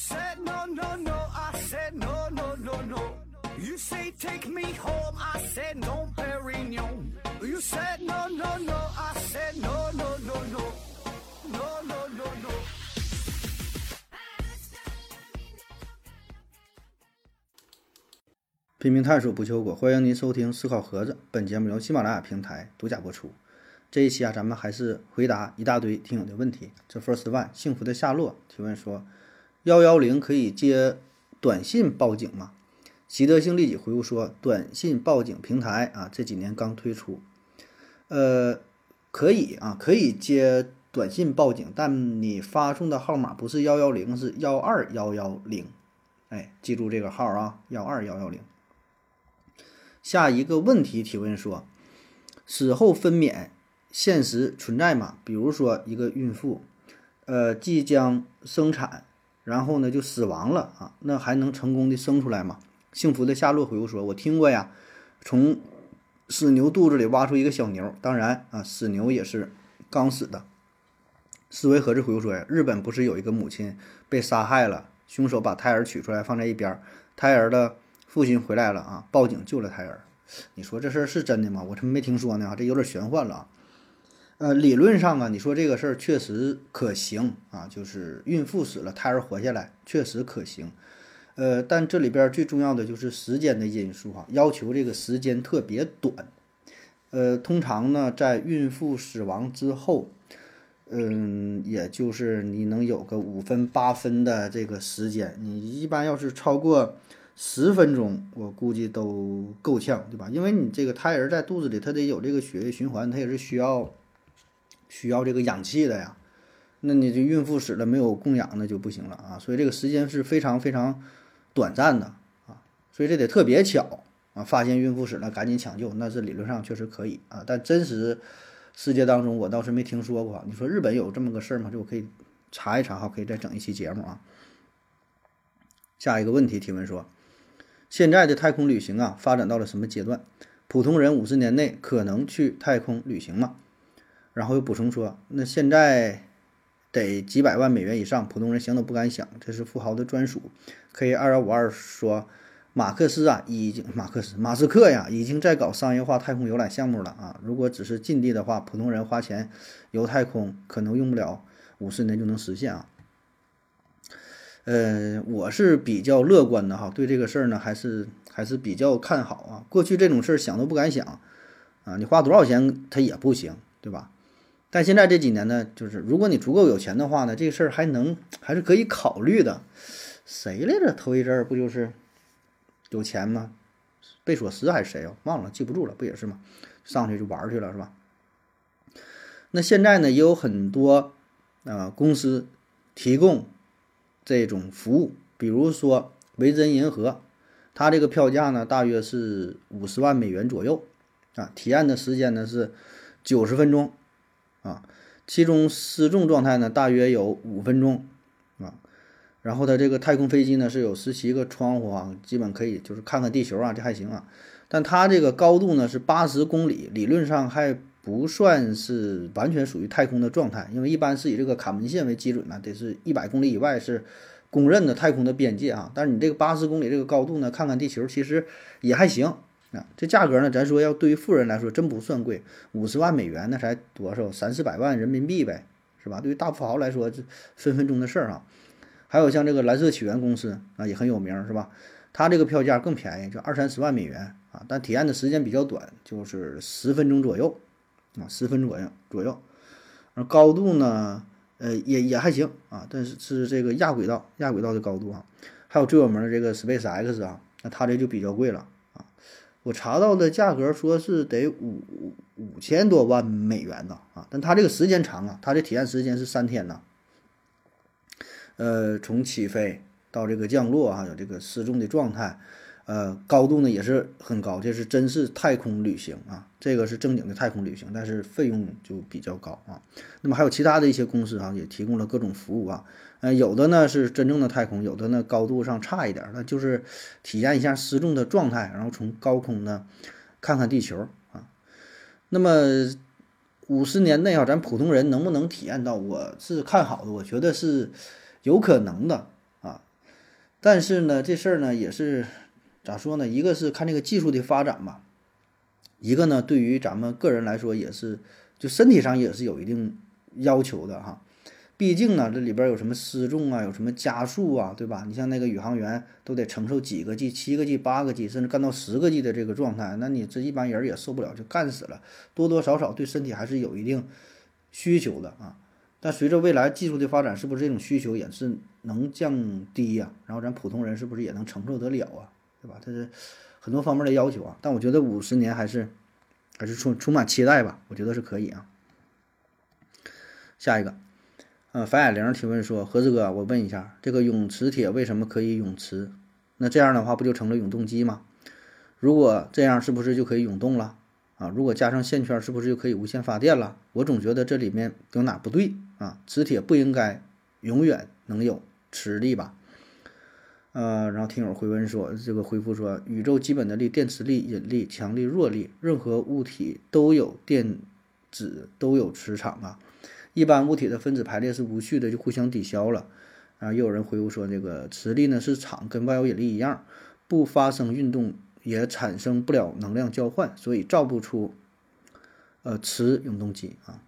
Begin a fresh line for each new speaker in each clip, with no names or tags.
said no, no, no. I said no, no, no, no. You say take me home. I said no, Perignon. You said no, no, no. I said no, no, no, no. No, no, no, no.
拼命探索不求果，欢迎您收听思考盒子。本节目由喜马拉雅平台独家播出。这一期啊，咱们还是回答一大堆听友的问题。这 first one 幸福的夏洛提问说：幺幺零可以接短信报警吗？习德性立即回复说：短信报警平台啊，这几年刚推出，呃，可以啊，可以接短信报警，但你发送的号码不是幺幺零，是幺二幺幺零。哎，记住这个号啊，幺二幺幺零。下一个问题提问说：死后分娩现实存在吗？比如说一个孕妇，呃，即将生产，然后呢就死亡了啊，那还能成功的生出来吗？幸福的夏洛回复说：“我听过呀，从死牛肚子里挖出一个小牛，当然啊，死牛也是刚死的。”思维盒子回复说：“呀，日本不是有一个母亲被杀害了，凶手把胎儿取出来放在一边，胎儿的。”父亲回来了啊，报警救了胎儿。你说这事儿是真的吗？我怎么没听说呢？这有点玄幻了啊。呃，理论上啊，你说这个事儿确实可行啊，就是孕妇死了，胎儿活下来，确实可行。呃，但这里边最重要的就是时间的因素哈，要求这个时间特别短。呃，通常呢，在孕妇死亡之后，嗯，也就是你能有个五分八分的这个时间，你一般要是超过。十分钟，我估计都够呛，对吧？因为你这个胎儿在肚子里，它得有这个血液循环，它也是需要需要这个氧气的呀。那你这孕妇死了没有供氧，那就不行了啊。所以这个时间是非常非常短暂的啊。所以这得特别巧啊，发现孕妇死了赶紧抢救，那是理论上确实可以啊。但真实世界当中，我倒是没听说过。你说日本有这么个事儿吗？这我可以查一查哈，可以再整一期节目啊。下一个问题提问说。现在的太空旅行啊，发展到了什么阶段？普通人五十年内可能去太空旅行吗？然后又补充说，那现在得几百万美元以上，普通人想都不敢想，这是富豪的专属。K 二幺五二说，马克思啊，已经马克思马斯克呀，已经在搞商业化太空游览项目了啊。如果只是近地的话，普通人花钱游太空，可能用不了五十年就能实现啊。呃，我是比较乐观的哈，对这个事儿呢，还是还是比较看好啊。过去这种事儿想都不敢想，啊，你花多少钱它也不行，对吧？但现在这几年呢，就是如果你足够有钱的话呢，这个事儿还能还是可以考虑的。谁来着？头一阵儿不就是有钱吗？贝索斯还是谁啊？忘了，记不住了，不也是吗？上去就玩去了，是吧？那现在呢，也有很多啊公司提供。这种服务，比如说维珍银河，它这个票价呢大约是五十万美元左右，啊，体验的时间呢是九十分钟，啊，其中失重状态呢大约有五分钟，啊，然后它这个太空飞机呢是有十七个窗户啊，基本可以就是看看地球啊，这还行啊，但它这个高度呢是八十公里，理论上还不算是完全属于太空的状态，因为一般是以这个卡门线为基准呢，得是一百公里以外是公认的太空的边界啊。但是你这个八十公里这个高度呢，看看地球其实也还行啊。这价格呢，咱说要对于富人来说真不算贵，五十万美元那才多少三四百万人民币呗，是吧？对于大富豪来说，这分分钟的事儿啊。还有像这个蓝色起源公司啊，也很有名，是吧？它这个票价更便宜，就二三十万美元啊，但体验的时间比较短，就是十分钟左右。啊，十分左右左右，而高度呢，呃，也也还行啊，但是是这个亚轨道亚轨道的高度啊，还有最有名的这个 Space X 啊，那它这就比较贵了，我查到的价格说是得五五千多万美元呢啊，但它这个时间长啊，它的体验时间是三天呢，呃，从起飞到这个降落啊，有这个失重的状态。呃，高度呢也是很高，这是真是太空旅行啊，这个是正经的太空旅行，但是费用就比较高啊。那么还有其他的一些公司啊，也提供了各种服务啊，呃，有的呢是真正的太空，有的呢高度上差一点，那就是体验一下失重的状态，然后从高空呢看看地球啊。那么五十年内啊，咱普通人能不能体验到？我是看好的，我觉得是有可能的啊。但是呢，这事儿呢也是咋说呢？一个是看这个技术的发展吧，一个呢对于咱们个人来说也是，就身体上也是有一定要求的哈。毕竟呢，这里边有什么失重啊，有什么加速啊，对吧？你像那个宇航员都得承受几个 G、七个 G、八个 G，甚至干到十个 G 的这个状态，那你这一般人也受不了，就干死了。多多少少对身体还是有一定需求的啊。但随着未来技术的发展，是不是这种需求也是能降低呀？然后咱普通人是不是也能承受得了啊？对吧？这是很多方面的要求啊。但我觉得五十年还是还是充充满期待吧，我觉得是可以啊。下一个。嗯，樊雅玲提问说：“何子哥，我问一下，这个永磁铁为什么可以永磁？那这样的话不就成了永动机吗？如果这样，是不是就可以永动了？啊，如果加上线圈，是不是就可以无线发电了？我总觉得这里面有哪不对啊？磁铁不应该永远能有磁力吧？呃，然后听友回问说，这个回复说，宇宙基本的力，电磁力、引力、强力、弱力，任何物体都有电子，都有磁场啊。”一般物体的分子排列是无序的，就互相抵消了。啊，又有人回复说，这个磁力呢是场，跟万有引力一样，不发生运动也产生不了能量交换，所以造不出呃磁永动机啊。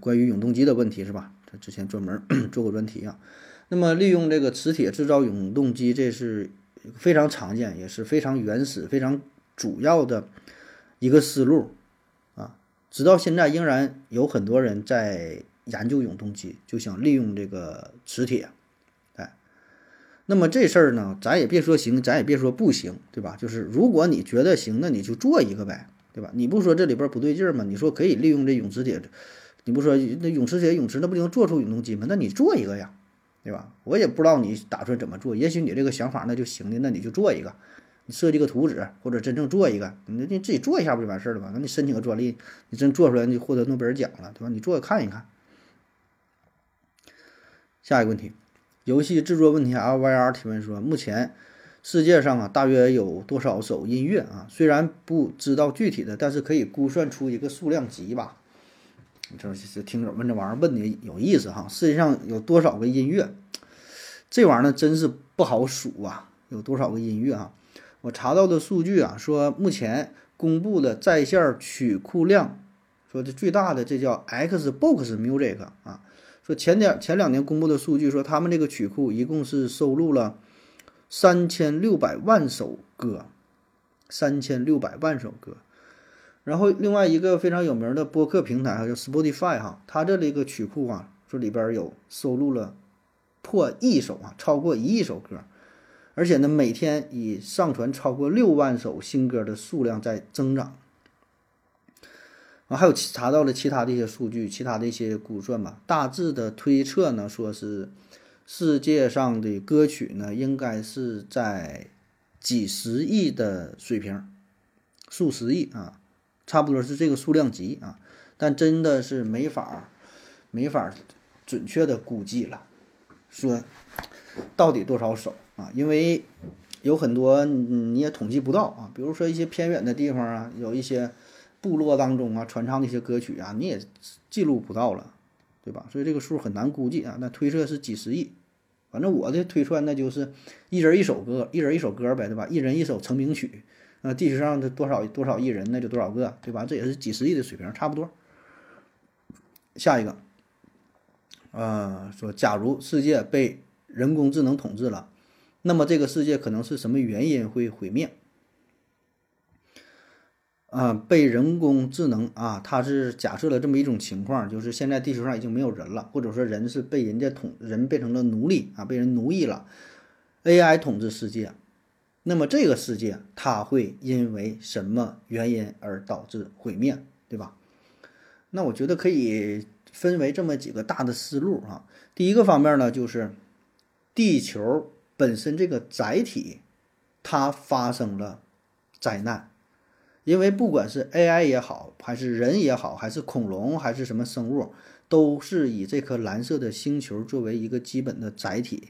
关于永动机的问题是吧？他之前专门 做过专题啊。那么利用这个磁铁制造永动机，这是非常常见，也是非常原始、非常主要的一个思路。直到现在，仍然有很多人在研究永动机，就想利用这个磁铁，哎，那么这事儿呢，咱也别说行，咱也别说不行，对吧？就是如果你觉得行，那你就做一个呗，对吧？你不说这里边不对劲儿吗？你说可以利用这永磁铁，你不说那永磁铁永磁，那不就能做出永动机吗？那你做一个呀，对吧？我也不知道你打算怎么做，也许你这个想法那就行的，那你就做一个。你设计个图纸，或者真正做一个，你你自己做一下不就完事儿了吗？那你申请个专利，你真做出来，你就获得诺贝尔奖了，对吧？你做看一看。下一个问题，游戏制作问题，L Y R 提问说，目前世界上啊，大约有多少首音乐啊？虽然不知道具体的，但是可以估算出一个数量级吧。你这这听友问这玩意儿问的有意思哈。世界上有多少个音乐？这玩意儿呢，真是不好数啊，有多少个音乐啊？我查到的数据啊，说目前公布的在线曲库量，说这最大的这叫 Xbox Music 啊，说前点前两年公布的数据说他们这个曲库一共是收录了三千六百万首歌，三千六百万首歌。然后另外一个非常有名的播客平台哈叫 Spotify 哈，它这里个曲库啊，说里边有收录了破亿首啊，超过一亿首歌。而且呢，每天以上传超过六万首新歌的数量在增长。啊，还有查到了其他的一些数据，其他的一些估算吧。大致的推测呢，说是世界上的歌曲呢，应该是在几十亿的水平，数十亿啊，差不多是这个数量级啊。但真的是没法没法准确的估计了，说到底多少首。啊，因为有很多你也统计不到啊，比如说一些偏远的地方啊，有一些部落当中啊传唱的一些歌曲啊，你也记录不到了，对吧？所以这个数很难估计啊。那推测是几十亿，反正我的推算那就是一人一首歌，一人一首歌呗，对吧？一人一首成名曲，那地球上的多少多少亿人，那就多少个，对吧？这也是几十亿的水平，差不多。下一个，呃，说假如世界被人工智能统治了。那么这个世界可能是什么原因会毁灭？啊，被人工智能啊，它是假设了这么一种情况，就是现在地球上已经没有人了，或者说人是被人家统，人变成了奴隶啊，被人奴役了，AI 统治世界。那么这个世界它会因为什么原因而导致毁灭，对吧？那我觉得可以分为这么几个大的思路啊。第一个方面呢，就是地球。本身这个载体，它发生了灾难，因为不管是 AI 也好，还是人也好，还是恐龙，还是什么生物，都是以这颗蓝色的星球作为一个基本的载体，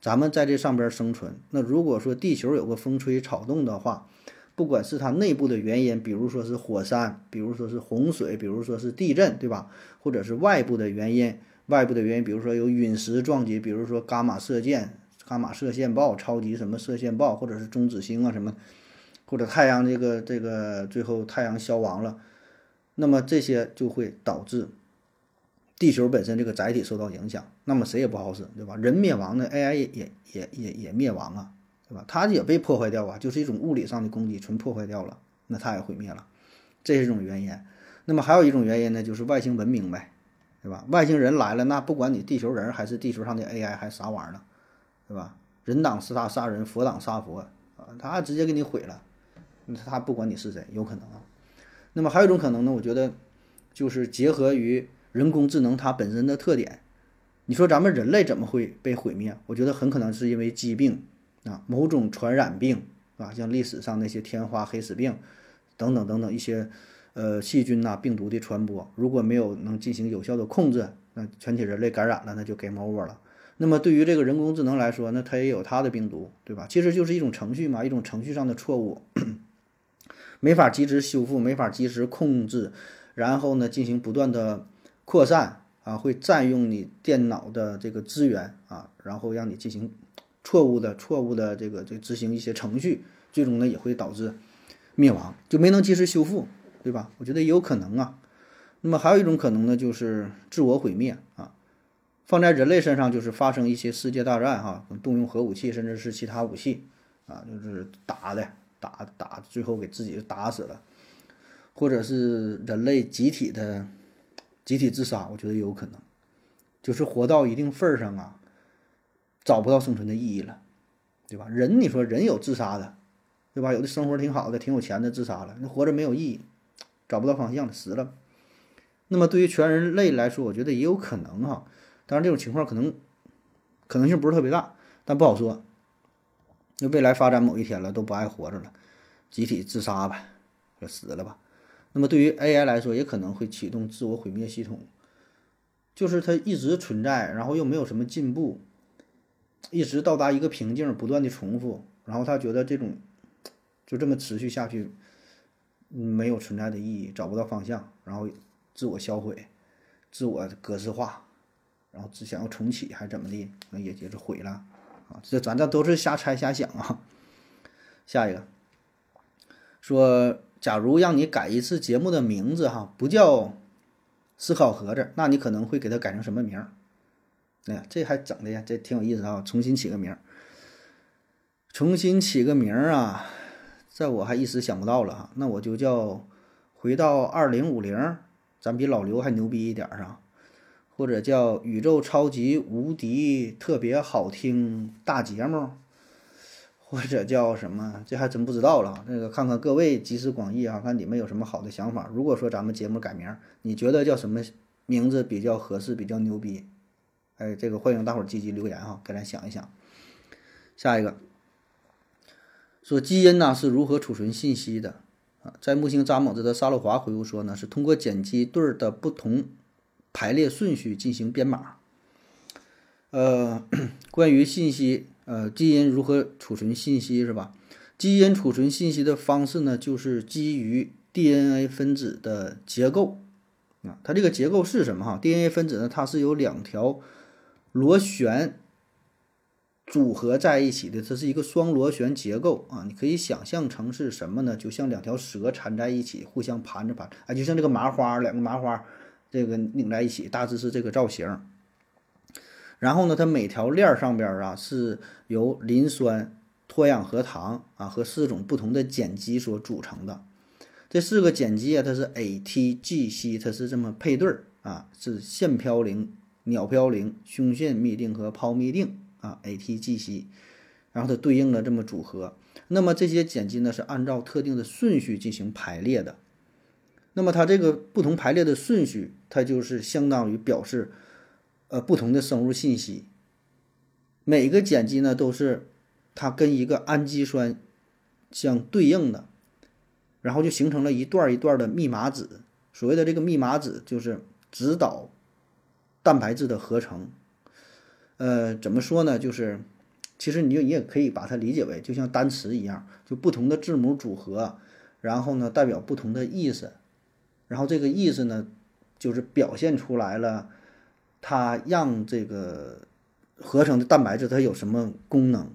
咱们在这上边生存。那如果说地球有个风吹草动的话，不管是它内部的原因，比如说是火山，比如说是洪水，比如说是地震，对吧？或者是外部的原因，外部的原因，比如说有陨石撞击，比如说伽马射线。伽马射线暴、超级什么射线暴，或者是中子星啊什么，或者太阳这个这个最后太阳消亡了，那么这些就会导致地球本身这个载体受到影响，那么谁也不好使，对吧？人灭亡呢，AI 也也也也也灭亡啊，对吧？它也被破坏掉啊，就是一种物理上的攻击，纯破坏掉了，那它也毁灭了，这是一种原因。那么还有一种原因呢，就是外星文明呗。对吧？外星人来了，那不管你地球人还是地球上的 AI 还是啥玩意儿呢，对吧？人挡杀杀人，佛挡杀佛啊，他直接给你毁了，他不管你是谁，有可能啊。那么还有一种可能呢，我觉得就是结合于人工智能它本身的特点，你说咱们人类怎么会被毁灭？我觉得很可能是因为疾病啊，某种传染病啊，像历史上那些天花、黑死病等等等等一些。呃，细菌呐、病毒的传播，如果没有能进行有效的控制，那全体人类感染了，那就 game over 了。那么对于这个人工智能来说，那它也有它的病毒，对吧？其实就是一种程序嘛，一种程序上的错误，没法及时修复，没法及时控制，然后呢进行不断的扩散啊，会占用你电脑的这个资源啊，然后让你进行错误的、错误的这个这执行一些程序，最终呢也会导致灭亡，就没能及时修复。对吧？我觉得也有可能啊。那么还有一种可能呢，就是自我毁灭啊。放在人类身上，就是发生一些世界大战哈，动用核武器，甚至是其他武器啊，就是打的打打，最后给自己打死了，或者是人类集体的集体自杀，我觉得也有可能。就是活到一定份儿上啊，找不到生存的意义了，对吧？人，你说人有自杀的，对吧？有的生活挺好的，挺有钱的，自杀了，那活着没有意义。找不到方向了死了。那么对于全人类来说，我觉得也有可能哈。当然这种情况可能可能性不是特别大，但不好说。那未来发展某一天了，都不爱活着了，集体自杀吧，就死了吧。那么对于 AI 来说，也可能会启动自我毁灭系统，就是它一直存在，然后又没有什么进步，一直到达一个瓶颈，不断的重复，然后他觉得这种就这么持续下去。没有存在的意义，找不到方向，然后自我销毁，自我格式化，然后只想要重启还是怎么的，那也就是毁了啊！这咱这都是瞎猜瞎想啊。下一个说，假如让你改一次节目的名字哈，不叫思考盒子，那你可能会给它改成什么名儿？哎呀，这还整的呀，这挺有意思啊！重新起个名儿，重新起个名儿啊！这我还一时想不到了哈，那我就叫回到二零五零，咱比老刘还牛逼一点儿啊，或者叫宇宙超级无敌特别好听大节目，或者叫什么，这还真不知道了。那个看看各位集思广益啊，看你们有什么好的想法。如果说咱们节目改名，你觉得叫什么名字比较合适，比较牛逼？哎，这个欢迎大伙儿积极留言哈，给咱想一想。下一个。说基因呢是如何储存信息的啊？在木星扎猛子的沙洛华回复说呢，是通过碱基对的不同排列顺序进行编码。呃，关于信息，呃，基因如何储存信息是吧？基因储存信息的方式呢，就是基于 DNA 分子的结构啊。它这个结构是什么哈？DNA 分子呢，它是由两条螺旋。组合在一起的，它是一个双螺旋结构啊，你可以想象成是什么呢？就像两条蛇缠在一起，互相盘着盘，啊，就像这个麻花，两个麻花这个拧在一起，大致是这个造型。然后呢，它每条链上边啊是由磷酸、脱氧核糖啊和四种不同的碱基所组成的。这四个碱基啊，它是 A、T、G、C，它是这么配对儿啊，是腺嘌呤、鸟嘌呤、胸腺嘧啶和胞嘧啶。啊，A、T、G、C，然后它对应的这么组合，那么这些碱基呢是按照特定的顺序进行排列的。那么它这个不同排列的顺序，它就是相当于表示呃不同的生物信息。每个碱基呢都是它跟一个氨基酸相对应的，然后就形成了一段一段的密码纸。所谓的这个密码纸就是指导蛋白质的合成。呃，怎么说呢？就是，其实你就你也可以把它理解为，就像单词一样，就不同的字母组合，然后呢代表不同的意思，然后这个意思呢，就是表现出来了，它让这个合成的蛋白质它有什么功能？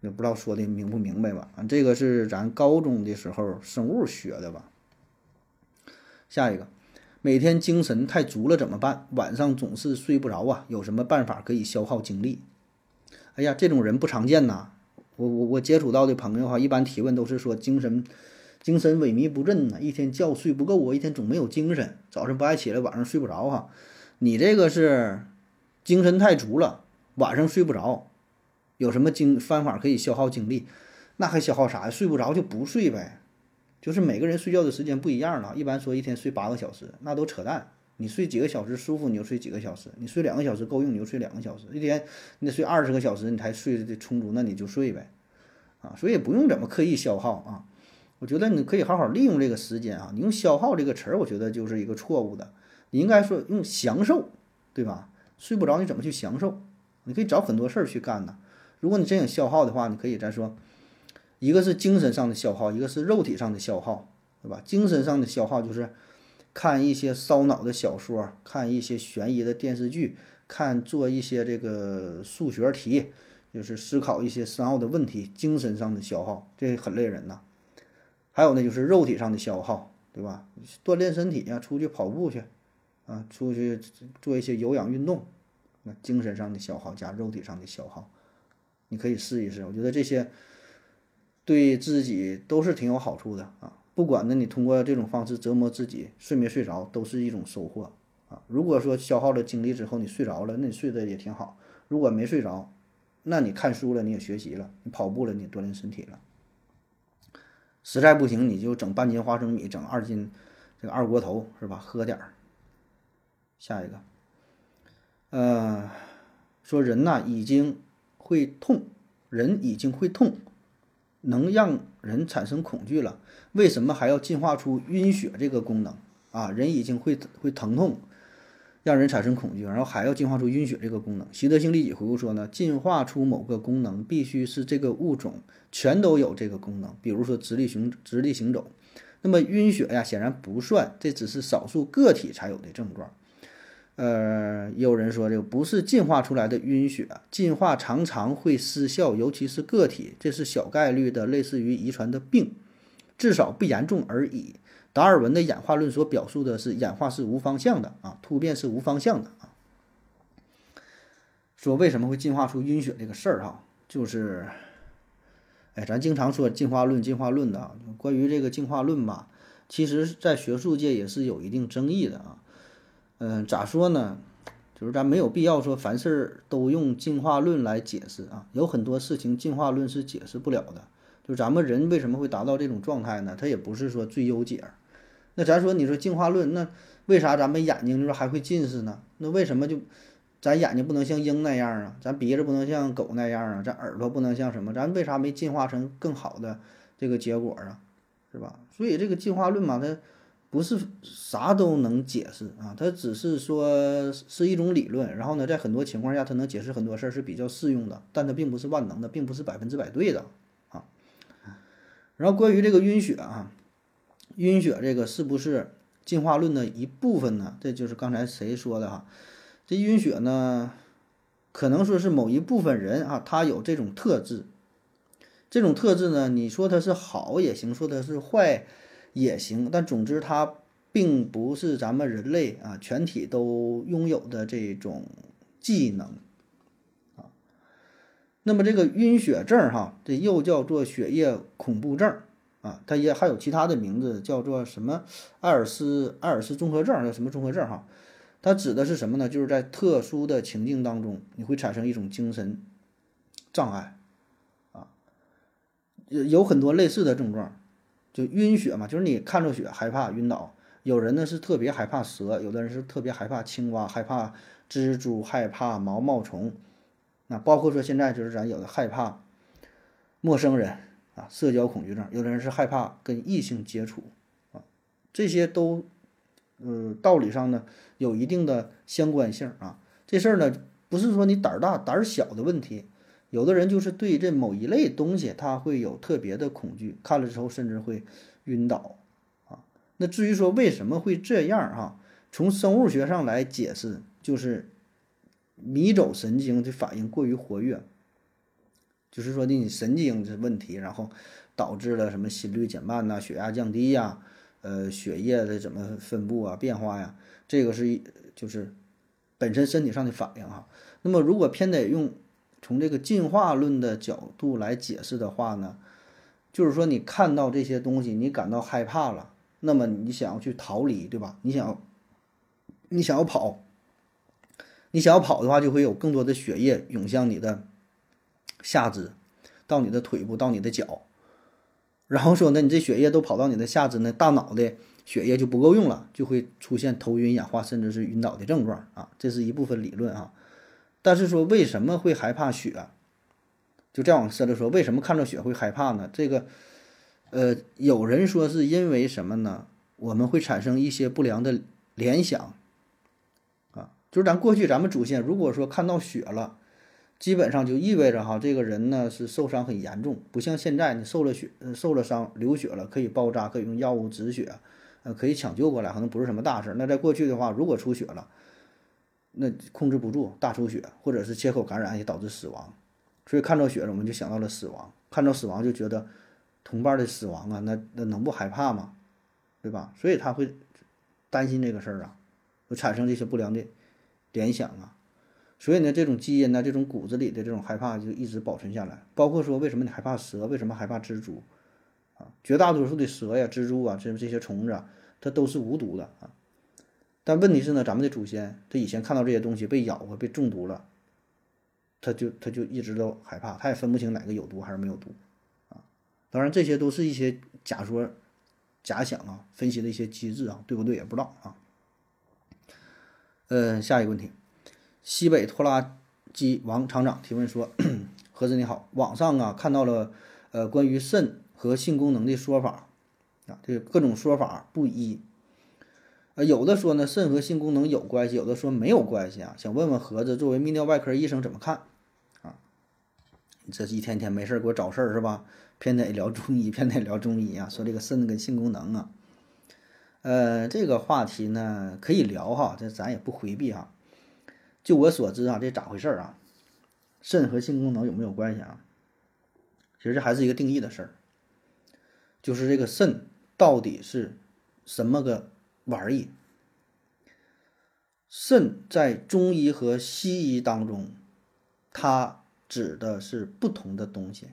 也不知道说的明不明白吧？啊，这个是咱高中的时候生物学的吧？下一个，每天精神太足了怎么办？晚上总是睡不着啊，有什么办法可以消耗精力？哎呀，这种人不常见呐。我我我接触到的朋友哈，一般提问都是说精神精神萎靡不振呐，一天觉睡不够，我一天总没有精神，早晨不爱起来，晚上睡不着哈。你这个是精神太足了，晚上睡不着，有什么精方法可以消耗精力？那还消耗啥呀？睡不着就不睡呗。就是每个人睡觉的时间不一样了，一般说一天睡八个小时，那都扯淡。你睡几个小时舒服，你就睡几个小时；你睡两个小时够用，你就睡两个小时。一天你得睡二十个小时，你才睡得充足，那你就睡呗，啊，所以也不用怎么刻意消耗啊。我觉得你可以好好利用这个时间啊。你用“消耗”这个词儿，我觉得就是一个错误的。你应该说用“享受”，对吧？睡不着你怎么去享受？你可以找很多事儿去干呢。如果你真想消耗的话，你可以再说。一个是精神上的消耗，一个是肉体上的消耗，对吧？精神上的消耗就是看一些烧脑的小说，看一些悬疑的电视剧，看做一些这个数学题，就是思考一些深奥的问题。精神上的消耗，这很累人呐。还有呢，就是肉体上的消耗，对吧？锻炼身体呀，出去跑步去，啊，出去做一些有氧运动。那精神上的消耗加肉体上的消耗，你可以试一试。我觉得这些。对自己都是挺有好处的啊！不管呢，你通过这种方式折磨自己，睡没睡着都是一种收获啊。如果说消耗了精力之后你睡着了，那你睡得也挺好；如果没睡着，那你看书了，你也学习了，你跑步了，你锻炼身体了。实在不行，你就整半斤花生米，整二斤这个二锅头是吧？喝点儿。下一个，呃，说人呐已经会痛，人已经会痛。能让人产生恐惧了，为什么还要进化出晕血这个功能啊？人已经会会疼痛，让人产生恐惧，然后还要进化出晕血这个功能。习得性利己回顾说呢，进化出某个功能必须是这个物种全都有这个功能，比如说直立行直立行走。那么晕血呀，显然不算，这只是少数个体才有的症状。呃，有人说这个不是进化出来的晕血，进化常常会失效，尤其是个体，这是小概率的，类似于遗传的病，至少不严重而已。达尔文的演化论所表述的是演化是无方向的啊，突变是无方向的啊。说为什么会进化出晕血这个事儿哈，就是，哎，咱经常说进化论，进化论的，关于这个进化论吧，其实在学术界也是有一定争议的啊。嗯，咋说呢？就是咱没有必要说凡事都用进化论来解释啊，有很多事情进化论是解释不了的。就咱们人为什么会达到这种状态呢？它也不是说最优解。那咱说，你说进化论，那为啥咱们眼睛就是还会近视呢？那为什么就咱眼睛不能像鹰那样啊？咱鼻子不能像狗那样啊？咱耳朵不能像什么？咱为啥没进化成更好的这个结果啊？是吧？所以这个进化论嘛，它。不是啥都能解释啊，它只是说是一种理论，然后呢，在很多情况下，它能解释很多事儿是比较适用的，但它并不是万能的，并不是百分之百对的啊。然后关于这个晕血啊，晕血这个是不是进化论的一部分呢？这就是刚才谁说的哈？这晕血呢，可能说是某一部分人啊，他有这种特质，这种特质呢，你说它是好也行，说它是坏。也行，但总之它并不是咱们人类啊全体都拥有的这种技能啊。那么这个晕血症哈，这又叫做血液恐怖症啊，它也还有其他的名字，叫做什么艾尔斯艾尔斯综合症，叫什么综合症哈？它指的是什么呢？就是在特殊的情境当中，你会产生一种精神障碍啊，有很多类似的症状。就晕血嘛，就是你看着血害怕晕倒。有人呢是特别害怕蛇，有的人是特别害怕青蛙，害怕蜘蛛，害怕毛毛虫。那包括说现在就是咱有的害怕陌生人啊，社交恐惧症。有的人是害怕跟异性接触啊，这些都呃道理上呢有一定的相关性啊。这事儿呢不是说你胆儿大胆儿小的问题。有的人就是对这某一类东西，他会有特别的恐惧，看了之后甚至会晕倒啊。那至于说为什么会这样哈，从生物学上来解释，就是迷走神经的反应过于活跃，就是说的你神经的问题，然后导致了什么心率减慢呐、血压降低呀、呃血液的怎么分布啊、变化呀，这个是就是本身身体上的反应哈。那么如果偏得用从这个进化论的角度来解释的话呢，就是说你看到这些东西，你感到害怕了，那么你想要去逃离，对吧？你想要你想要跑。你想要跑的话，就会有更多的血液涌向你的下肢，到你的腿部，到你的脚。然后说呢，你这血液都跑到你的下肢呢，大脑的血液就不够用了，就会出现头晕眼花，甚至是晕倒的症状啊。这是一部分理论啊。但是说为什么会害怕血？就再往深了说，为什么看到血会害怕呢？这个，呃，有人说是因为什么呢？我们会产生一些不良的联想。啊就是咱过去咱们祖先如果说看到血了，基本上就意味着哈这个人呢是受伤很严重，不像现在你受了血受了伤流血了可以包扎可以用药物止血，呃可以抢救过来，可能不是什么大事。那在过去的话，如果出血了，那控制不住大出血或者是切口感染也导致死亡，所以看到血了我们就想到了死亡，看到死亡就觉得同伴的死亡啊，那那能不害怕吗？对吧？所以他会担心这个事儿啊，会产生这些不良的。联想啊，所以呢，这种基因呢，这种骨子里的这种害怕就一直保存下来。包括说，为什么你害怕蛇？为什么害怕蜘蛛？啊，绝大多数的蛇呀、蜘蛛啊，这这些虫子啊，它都是无毒的啊。但问题是呢，咱们的祖先他以前看到这些东西被咬过、被中毒了，他就他就一直都害怕，他也分不清哪个有毒还是没有毒啊。当然，这些都是一些假说、假想啊，分析的一些机制啊，对不对也不知道啊。呃，下一个问题，西北拖拉机王厂长提问说：“ 何子你好，网上啊看到了呃关于肾和性功能的说法啊，这各种说法不一，呃有的说呢肾和性功能有关系，有的说没有关系啊，想问问盒子作为泌尿外科医生怎么看啊？这一天天没事给我找事儿是吧？偏得聊中医，偏得聊中医啊，说这个肾跟性功能啊。”呃，这个话题呢可以聊哈，这咱也不回避哈。就我所知啊，这咋回事啊？肾和性功能有没有关系啊？其实这还是一个定义的事儿，就是这个肾到底是什么个玩意？肾在中医和西医当中，它指的是不同的东西。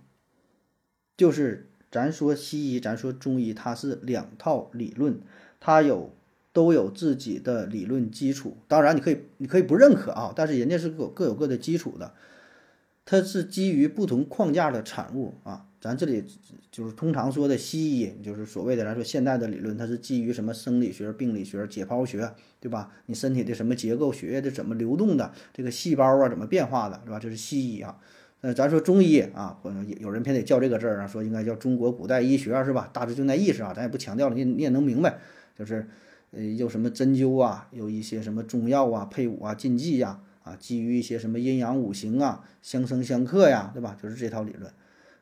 就是咱说西医，咱说中医，它是两套理论。它有都有自己的理论基础，当然你可以你可以不认可啊，但是人家是各各有各的基础的，它是基于不同框架的产物啊。咱这里就是通常说的西医，就是所谓的来说现代的理论，它是基于什么生理学、病理学、解剖学，对吧？你身体的什么结构、血液的怎么流动的，这个细胞啊怎么变化的，是吧？这是西医啊。呃，咱说中医啊，或者有人偏得叫这个字儿啊，说应该叫中国古代医学是吧？大致就那意思啊，咱也不强调了，你你也能明白。就是，呃，有什么针灸啊，有一些什么中药啊、配伍啊、禁忌呀，啊，基于一些什么阴阳五行啊、相生相克呀，对吧？就是这套理论。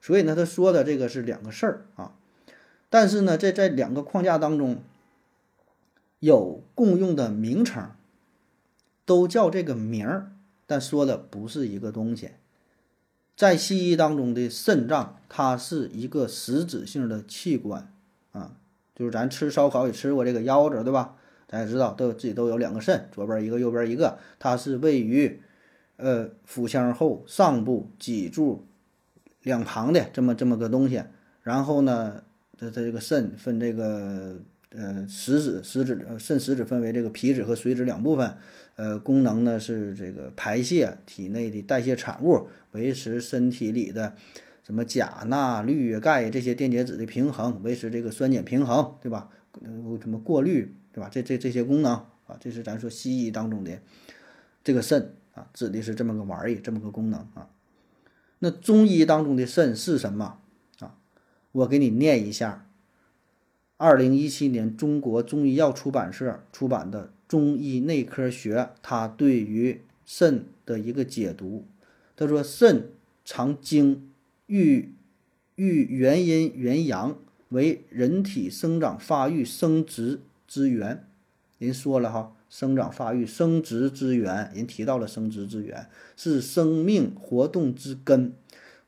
所以呢，他说的这个是两个事儿啊。但是呢，在在两个框架当中，有共用的名称，都叫这个名儿，但说的不是一个东西。在西医当中的肾脏，它是一个实质性的器官啊。就是咱吃烧烤也吃过这个腰子，对吧？咱也知道都有自己都有两个肾，左边一个，右边一个。它是位于，呃，腹腔后上部脊柱两旁的这么这么个东西。然后呢，这这个肾分这个呃实质实质肾实质分为这个皮质和髓质两部分。呃，功能呢是这个排泄体内的代谢产物，维持身体里的。什么钾、钠、氯、钙这些电解质的平衡，维持这个酸碱平衡，对吧？什么过滤，对吧？这这这些功能啊，这是咱说西医当中的这个肾啊，指的是这么个玩意，这么个功能啊。那中医当中的肾是什么啊？我给你念一下，二零一七年中国中医药出版社出版的《中医内科学》，它对于肾的一个解读。他说，肾藏精。欲欲元阴元阳为人体生长发育生殖之源，人说了哈，生长发育、生殖之源，人提到了生殖之源是生命活动之根，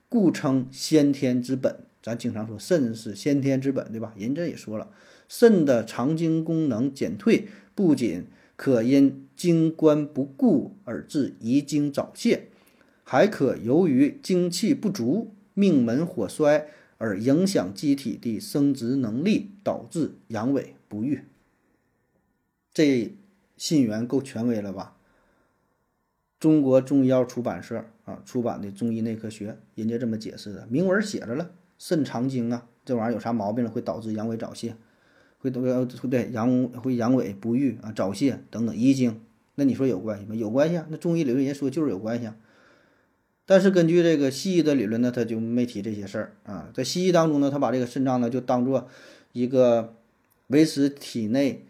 故称先天之本。咱经常说肾是先天之本，对吧？人这也说了，肾的藏精功能减退，不仅可因精关不固而致遗精早泄，还可由于精气不足、命门火衰而影响机体的生殖能力，导致阳痿不育。这信源够权威了吧？中国中医药出版社啊出版的《中医内科学》，人家这么解释的，明文写着了，肾藏精啊，这玩意儿有啥毛病了，会导致阳痿早泄，会都要对阳会阳痿不育啊，早泄等等遗精。那你说有关系吗？有关系啊。那中医理论人说就是有关系啊。但是根据这个西医的理论呢，他就没提这些事儿啊。在西医当中呢，他把这个肾脏呢就当做一个维持体内。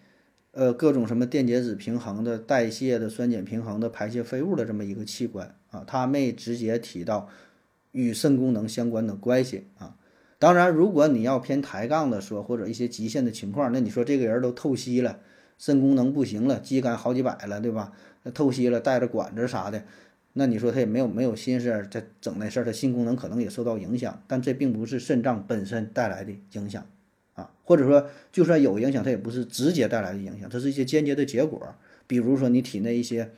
呃，各种什么电解质平衡的、代谢的、酸碱平衡的、排泄废物的这么一个器官啊，它没直接提到与肾功能相关的关系啊。当然，如果你要偏抬杠的说，或者一些极限的情况，那你说这个人都透析了，肾功能不行了，肌酐好几百了，对吧？那透析了，带着管子啥的，那你说他也没有没有心思在整那事儿，他性功能可能也受到影响，但这并不是肾脏本身带来的影响。或者说，就算有影响，它也不是直接带来的影响，它是一些间接的结果。比如说，你体内一些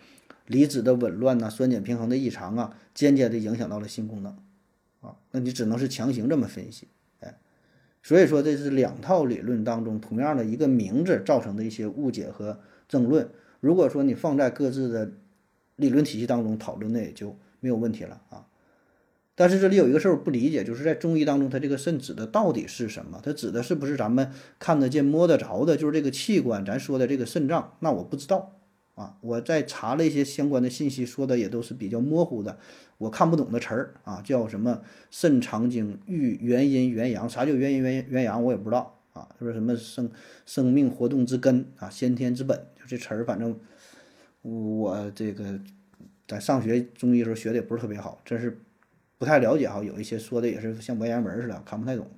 离子的紊乱呐、酸碱平衡的异常啊，间接的影响到了性功能啊，那你只能是强行这么分析。哎，所以说这是两套理论当中同样的一个名字造成的一些误解和争论。如果说你放在各自的理论体系当中讨论，那也就没有问题了啊。但是这里有一个事儿不理解，就是在中医当中，它这个肾指的到底是什么？它指的是不是咱们看得见、摸得着的？就是这个器官，咱说的这个肾脏？那我不知道啊。我在查了一些相关的信息，说的也都是比较模糊的，我看不懂的词儿啊，叫什么肾藏精、育元阴元阳？啥叫元阴元元阳？我也不知道啊。说什么生生命活动之根啊，先天之本？就这词儿，反正我这个在上学中医时候学的也不是特别好，真是。不太了解哈，有一些说的也是像文言文似的，看不太懂。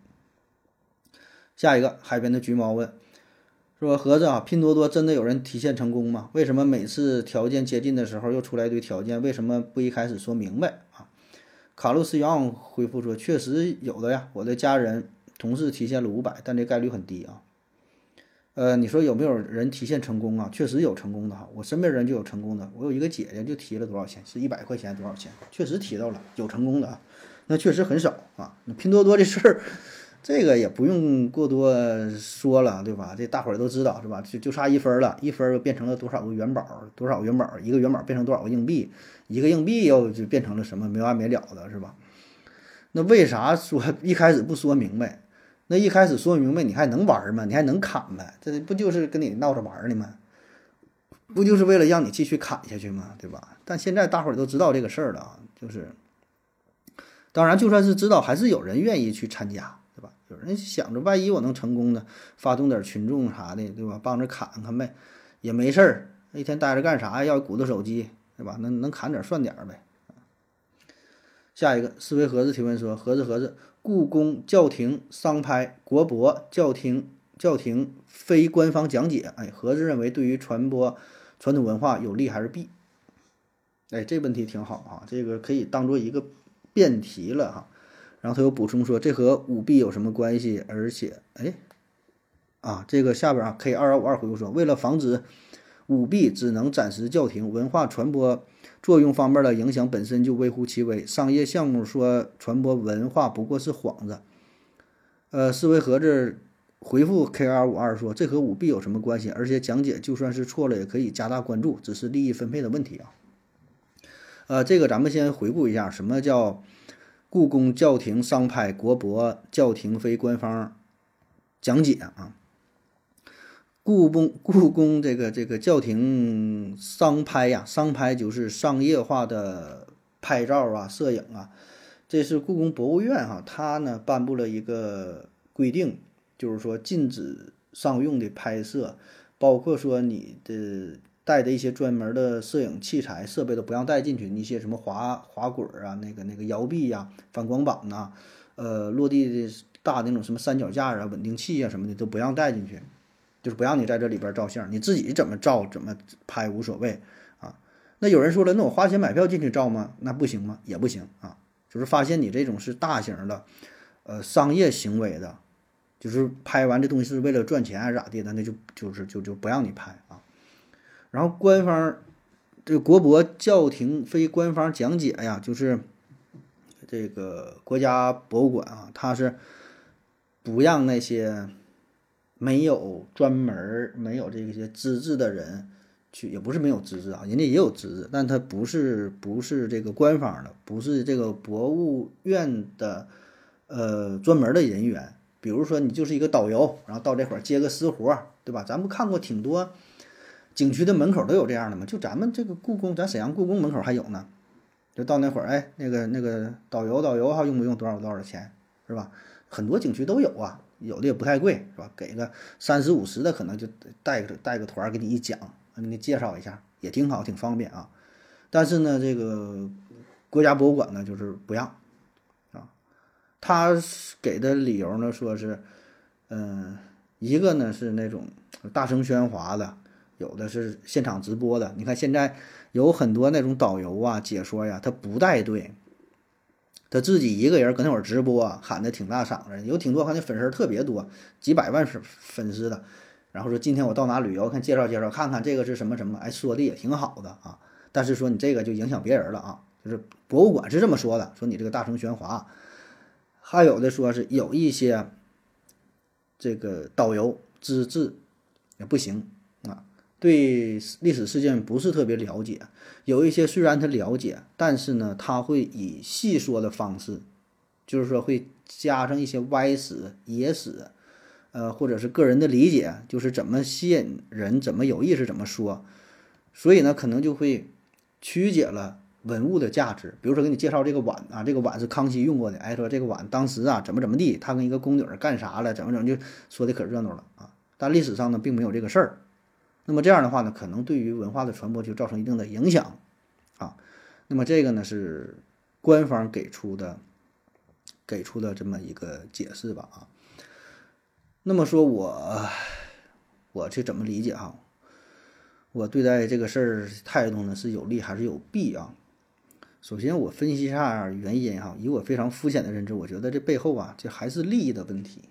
下一个海边的橘猫问说：“盒子啊，拼多多真的有人提现成功吗？为什么每次条件接近的时候又出来一堆条件？为什么不一开始说明白啊？”卡洛斯杨回复说：“确实有的呀，我的家人同事提现了五百，但这概率很低啊。”呃，你说有没有人提现成功啊？确实有成功的哈，我身边人就有成功的。我有一个姐姐就提了多少钱？是一百块钱多少钱？确实提到了，有成功的啊。那确实很少啊。那拼多多这事儿，这个也不用过多说了，对吧？这大伙儿都知道是吧？就就差一分了，一分又变成了多少个元宝？多少元宝？一个元宝变成多少个硬币？一个硬币又就变成了什么没完没了的，是吧？那为啥说一开始不说明白？那一开始说明白，你还能玩吗？你还能砍呗？这不就是跟你闹着玩呢吗？不就是为了让你继续砍下去吗？对吧？但现在大伙儿都知道这个事儿了啊，就是，当然就算是知道，还是有人愿意去参加，对吧？有人想着，万一我能成功呢，发动点群众啥的，对吧？帮着砍砍呗，也没事儿，一天待着干啥？要鼓捣手机，对吧？能能砍点算点呗。下一个思维盒子提问说：盒子盒子。故宫教廷商拍国博教廷教廷非官方讲解，哎，何子认为对于传播传统文化有利还是弊？哎，这问题挺好啊，这个可以当做一个辩题了哈。然后他又补充说，这和舞弊有什么关系？而且，哎，啊，这个下边啊，K 二幺五二回复说，为了防止舞弊，只能暂时叫停文化传播。作用方面的影响本身就微乎其微，商业项目说传播文化不过是幌子。呃，思维盒子回复 K R 五二说，这和舞弊有什么关系？而且讲解就算是错了，也可以加大关注，只是利益分配的问题啊。呃，这个咱们先回顾一下，什么叫故宫教廷商拍国博教廷非官方讲解啊？故宫 故宫这个这个教廷商拍呀，商拍就是商业化的拍照啊、摄影啊。这是故宫博物院哈，它呢颁布了一个规定，就是说禁止商用的拍摄，包括说你的带的一些专门的摄影器材设备都不让带进去，一些什么滑滑轨啊、那个那个摇臂呀、反光板呐、呃落地的大那种什么三脚架啊、稳定器啊什么的都不让带进去。就是不让你在这里边照相，你自己怎么照怎么拍无所谓啊。那有人说了，那我花钱买票进去照吗？那不行吗？也不行啊。就是发现你这种是大型的，呃，商业行为的，就是拍完这东西是为了赚钱还是咋地的，那就就是就就不让你拍啊。然后官方这国博教廷非官方讲解呀，就是这个国家博物馆啊，它是不让那些没有专门没有这些资质的人。去也不是没有资质啊，人家也有资质，但他不是不是这个官方的，不是这个博物院的，呃，专门的人员。比如说你就是一个导游，然后到这块儿接个私活，对吧？咱不看过挺多景区的门口都有这样的吗？就咱们这个故宫，咱沈阳故宫门口还有呢。就到那会儿，哎，那个那个导游导游哈，用不用多少多少钱，是吧？很多景区都有啊，有的也不太贵，是吧？给个三十五十的，可能就带个带个团给你一讲。给你介绍一下也挺好，挺方便啊。但是呢，这个国家博物馆呢，就是不让啊。他给的理由呢，说是，嗯，一个呢是那种大声喧哗的，有的是现场直播的。你看现在有很多那种导游啊、解说呀，他不带队，他自己一个人搁那会儿直播，喊的挺大嗓子，有挺多看那粉丝特别多，几百万粉粉丝的。然后说今天我到哪旅游，看介绍介绍，看看这个是什么什么，哎，说的也挺好的啊。但是说你这个就影响别人了啊，就是博物馆是这么说的，说你这个大声喧哗。还有的说是有一些这个导游资质也不行，对历史事件不是特别了解。有一些虽然他了解，但是呢，他会以细说的方式，就是说会加上一些歪史、野史。呃，或者是个人的理解，就是怎么吸引人，怎么有意思，怎么说，所以呢，可能就会曲解了文物的价值。比如说，给你介绍这个碗啊，这个碗是康熙用过的，哎，说这个碗当时啊，怎么怎么地，他跟一个宫女干啥了，怎么怎么就说的可热闹了啊。但历史上呢，并没有这个事儿。那么这样的话呢，可能对于文化的传播就造成一定的影响啊。那么这个呢，是官方给出的给出的这么一个解释吧啊。那么说，我我去怎么理解哈？我对待这个事儿态度呢，是有利还是有弊啊？首先，我分析一下原因哈。以我非常肤浅的认知，我觉得这背后啊，这还是利益的问题，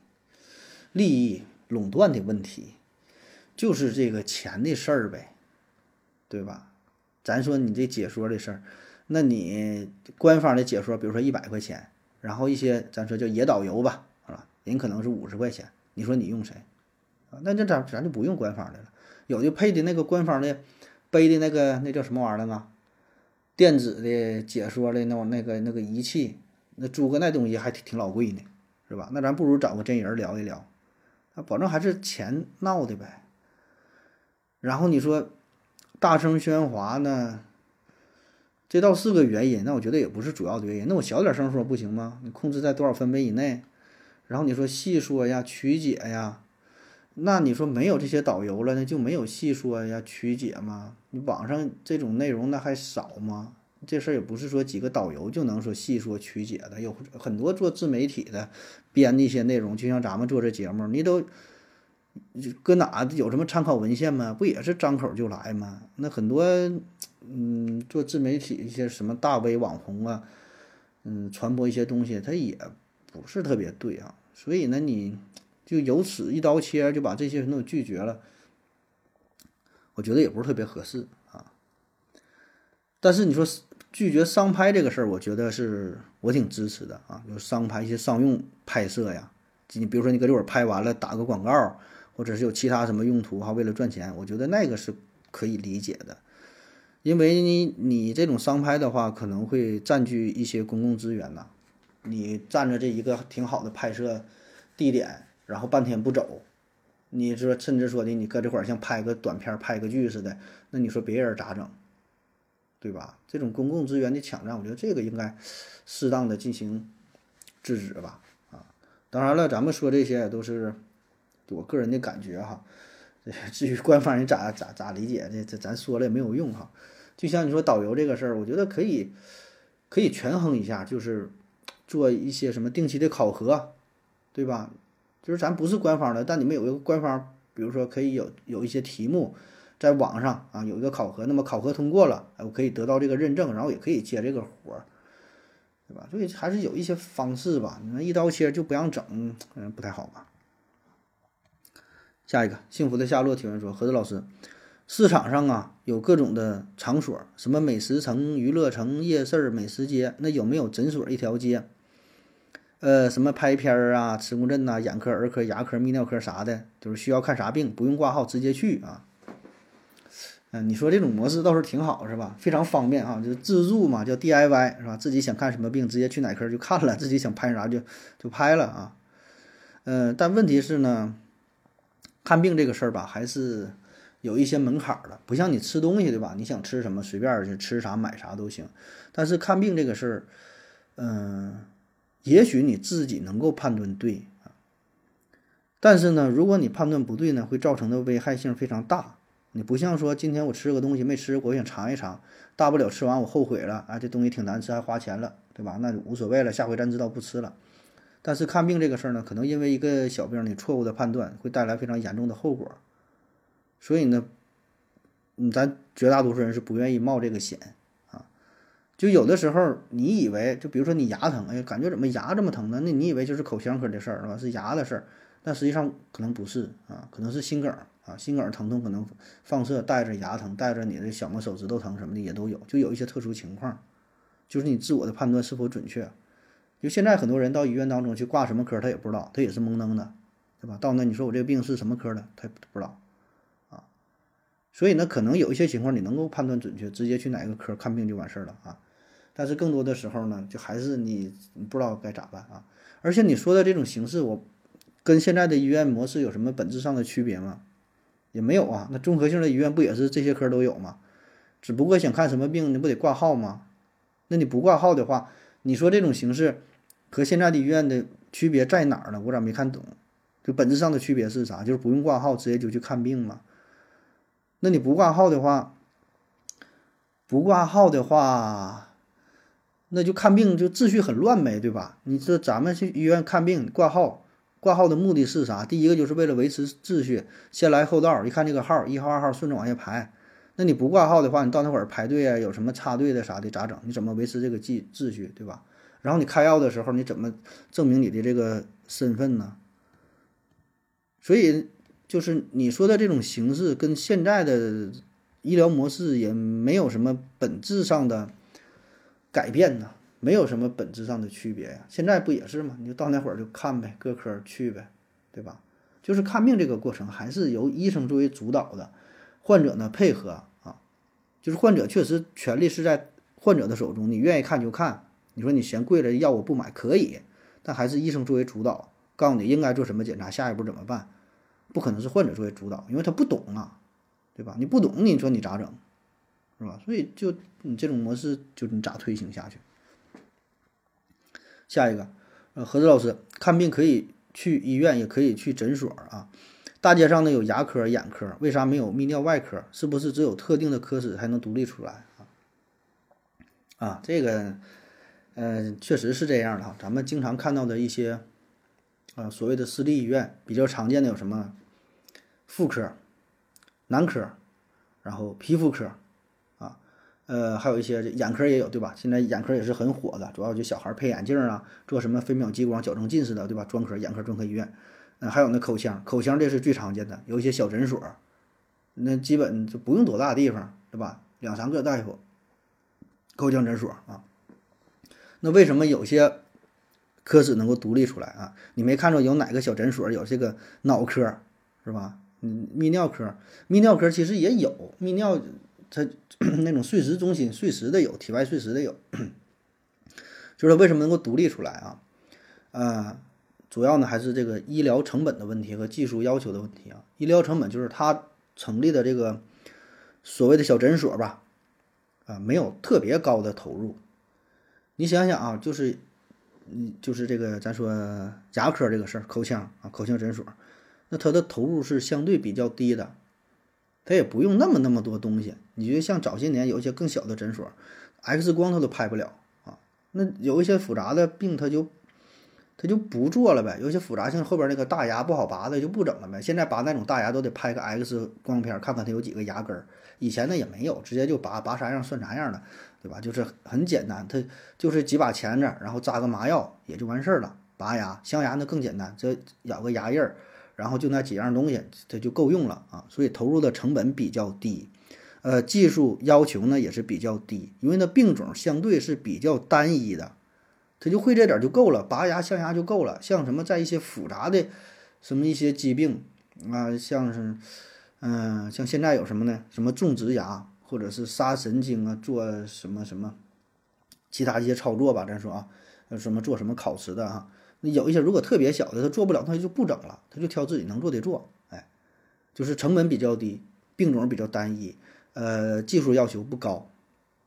利益垄断的问题，就是这个钱的事儿呗，对吧？咱说你这解说的事儿，那你官方的解说，比如说一百块钱，然后一些咱说叫野导游吧，啊，人可能是五十块钱。你说你用谁啊？那这咱咱就不用官方的了，有的配的那个官方的背的那个那叫什么玩意儿啊？电子的解说的那那个那个仪器，那租个那东西还挺挺老贵呢，是吧？那咱不如找个真人聊一聊，啊，保证还是钱闹的呗。然后你说大声喧哗呢，这倒是个原因，那我觉得也不是主要的原因。那我小点声说不行吗？你控制在多少分贝以内？然后你说细说呀、曲解呀，那你说没有这些导游了，那就没有细说呀、曲解吗？你网上这种内容那还少吗？这事儿也不是说几个导游就能说细说曲解的，有很多做自媒体的编的一些内容，就像咱们做这节目，你都搁哪有什么参考文献吗？不也是张口就来吗？那很多嗯，做自媒体一些什么大 V 网红啊，嗯，传播一些东西，他也。不是特别对啊，所以呢，你就由此一刀切就把这些人都拒绝了，我觉得也不是特别合适啊。但是你说拒绝商拍这个事儿，我觉得是我挺支持的啊，就商拍一些商用拍摄呀，你比如说你搁这会儿拍完了打个广告，或者是有其他什么用途哈，为了赚钱，我觉得那个是可以理解的，因为你你这种商拍的话，可能会占据一些公共资源呐。你占着这一个挺好的拍摄地点，然后半天不走，你说甚至说的你搁这块儿像拍个短片、拍个剧似的，那你说别人咋整？对吧？这种公共资源的抢占，我觉得这个应该适当的进行制止吧。啊，当然了，咱们说这些都是我个人的感觉哈。至于官方人咋咋咋理解的，这咱说了也没有用哈。就像你说导游这个事儿，我觉得可以可以权衡一下，就是。做一些什么定期的考核，对吧？就是咱不是官方的，但你们有一个官方比如说可以有有一些题目在网上啊有一个考核，那么考核通过了，我可以得到这个认证，然后也可以接这个活儿，对吧？所以还是有一些方式吧。你说一刀切就不让整，嗯，不太好吧？下一个幸福的夏洛提问说：何子老师，市场上啊有各种的场所，什么美食城、娱乐城、夜市、美食街，那有没有诊所一条街？呃，什么拍片儿啊、磁共振呐、眼科、儿科、牙科、泌尿科啥的，就是需要看啥病不用挂号直接去啊。嗯，你说这种模式倒是挺好，是吧？非常方便啊，就是自助嘛，叫 DIY 是吧？自己想看什么病，直接去哪科就看了，自己想拍啥就就拍了啊。嗯，但问题是呢，看病这个事儿吧，还是有一些门槛儿的，不像你吃东西对吧？你想吃什么随便去吃啥买啥都行，但是看病这个事儿，嗯。也许你自己能够判断对啊，但是呢，如果你判断不对呢，会造成的危害性非常大。你不像说今天我吃个东西没吃，我想尝一尝，大不了吃完我后悔了啊，这东西挺难吃还花钱了，对吧？那就无所谓了，下回咱知道不吃了。但是看病这个事儿呢，可能因为一个小病你错误的判断，会带来非常严重的后果。所以呢，嗯，咱绝大多数人是不愿意冒这个险啊。就有的时候，你以为就比如说你牙疼，哎，感觉怎么牙这么疼呢？那你以为就是口腔科的事儿是吧？是牙的事儿，但实际上可能不是啊，可能是心梗啊，心梗疼痛可能放射带着牙疼，带着你的小拇手指头疼什么的也都有，就有一些特殊情况，就是你自我的判断是否准确。就现在很多人到医院当中去挂什么科，他也不知道，他也是懵登的，对吧？到那你说我这个病是什么科的，他也不知道啊。所以呢，可能有一些情况你能够判断准确，直接去哪个科看病就完事儿了啊。但是更多的时候呢，就还是你不知道该咋办啊！而且你说的这种形式，我跟现在的医院模式有什么本质上的区别吗？也没有啊。那综合性的医院不也是这些科都有吗？只不过想看什么病，你不得挂号吗？那你不挂号的话，你说这种形式和现在的医院的区别在哪儿呢？我咋没看懂？就本质上的区别是啥？就是不用挂号，直接就去看病嘛？那你不挂号的话，不挂号的话。那就看病就秩序很乱呗，对吧？你这咱们去医院看病挂号，挂号的目的是啥？第一个就是为了维持秩序，先来后到，一看这个号一号二号顺着往下排。那你不挂号的话，你到那会儿排队啊，有什么插队的啥的咋整？你怎么维持这个秩秩序，对吧？然后你开药的时候，你怎么证明你的这个身份呢？所以就是你说的这种形式跟现在的医疗模式也没有什么本质上的。改变呢，没有什么本质上的区别呀。现在不也是吗？你就到那会儿就看呗，各科去呗，对吧？就是看病这个过程还是由医生作为主导的，患者呢配合啊。就是患者确实权利是在患者的手中，你愿意看就看。你说你嫌贵了，药我不买可以，但还是医生作为主导，告诉你应该做什么检查，下一步怎么办，不可能是患者作为主导，因为他不懂啊，对吧？你不懂，你说你咋整？是吧？所以就你这种模式，就你咋推行下去？下一个，呃，何子老师看病可以去医院，也可以去诊所啊。大街上呢有牙科、眼科，为啥没有泌尿外科？是不是只有特定的科室才能独立出来啊？啊，这个，嗯，确实是这样的哈。咱们经常看到的一些，啊，所谓的私立医院，比较常见的有什么？妇科、男科，然后皮肤科。啊呃，还有一些眼科也有，对吧？现在眼科也是很火的，主要就小孩配眼镜啊，做什么飞秒激光矫正近视的，对吧？专科眼科专科医院，嗯，还有那口腔，口腔这是最常见的，有一些小诊所，那基本就不用多大地方，对吧？两三个大夫，口腔诊所啊。那为什么有些科室能够独立出来啊？你没看着有哪个小诊所有这个脑科，是吧？嗯，泌尿科，泌尿科其实也有泌尿。它 那种碎石中心碎石的有，体外碎石的有，就是为什么能够独立出来啊？呃，主要呢还是这个医疗成本的问题和技术要求的问题啊。医疗成本就是它成立的这个所谓的小诊所吧，啊，没有特别高的投入。你想想啊，就是，嗯，就是这个咱说牙科这个事儿，口腔啊，口腔诊所，那它的投入是相对比较低的。他也不用那么那么多东西，你觉得像早些年有一些更小的诊所，X 光他都拍不了啊。那有一些复杂的病，他就他就不做了呗。有些复杂性后边那个大牙不好拔的就不整了呗。现在拔那种大牙都得拍个 X 光片看看它有几个牙根儿，以前呢也没有，直接就拔，拔啥样算啥样的，对吧？就是很简单，它就是几把钳子，然后扎个麻药也就完事儿了。拔牙、镶牙那更简单，这咬个牙印儿，然后就那几样东西，这就够用了啊。所以投入的成本比较低，呃，技术要求呢也是比较低，因为那病种相对是比较单一的。他就会这点就够了，拔牙镶牙就够了。像什么在一些复杂的什么一些疾病啊，像是嗯，像现在有什么呢？什么种植牙或者是杀神经啊，做什么什么其他一些操作吧，咱说啊，什么做什么烤瓷的啊，那有一些如果特别小的他做不了，他就不整了，他就挑自己能做的做。哎，就是成本比较低，病种比较单一，呃，技术要求不高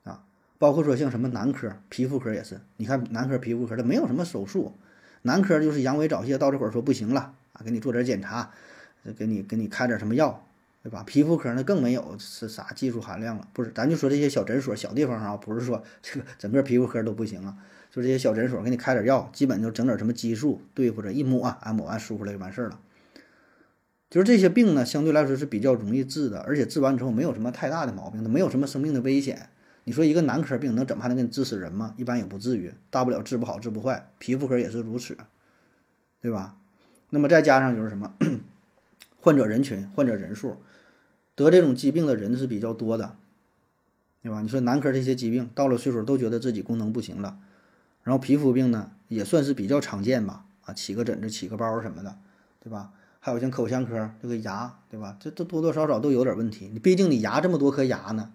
啊。包括说像什么男科、皮肤科也是，你看男科、皮肤科它没有什么手术，男科就是阳痿早泄，到这会儿说不行了啊，给你做点检查，给你给你开点什么药，对吧？皮肤科那更没有是啥技术含量了，不是，咱就说这些小诊所、小地方啊，不是说这个整个皮肤科都不行啊，就这些小诊所给你开点药，基本就整点什么激素对付着一抹啊，抹完舒服了就完事儿了。就是这些病呢，相对来说是比较容易治的，而且治完之后没有什么太大的毛病，没有什么生命的危险。你说一个男科病能怎么还能给你治死人吗？一般也不至于，大不了治不好治不坏。皮肤科也是如此，对吧？那么再加上就是什么，患者人群、患者人数，得这种疾病的人是比较多的，对吧？你说男科这些疾病到了岁数都觉得自己功能不行了，然后皮肤病呢也算是比较常见吧？啊，起个疹子、起个包什么的，对吧？还有像口腔科这个牙，对吧？这都多多少少都有点问题。你毕竟你牙这么多颗牙呢。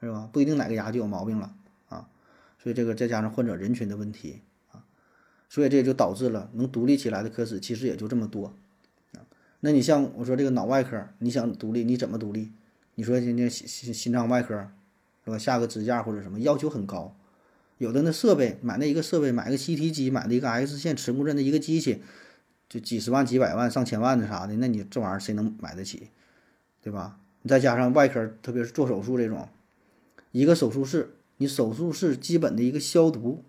是吧？不一定哪个牙就有毛病了啊，所以这个再加上患者人群的问题啊，所以这就导致了能独立起来的科室其实也就这么多。那你像我说这个脑外科，你想独立，你怎么独立？你说人家心心心脏外科是吧？下个支架或者什么要求很高，有的那设备买那一个设备，买个 CT 机，买的一个 X 线磁共振的一个机器，就几十万、几百万、上千万的啥的，那你这玩意儿谁能买得起？对吧？你再加上外科，特别是做手术这种。一个手术室，你手术室基本的一个消毒，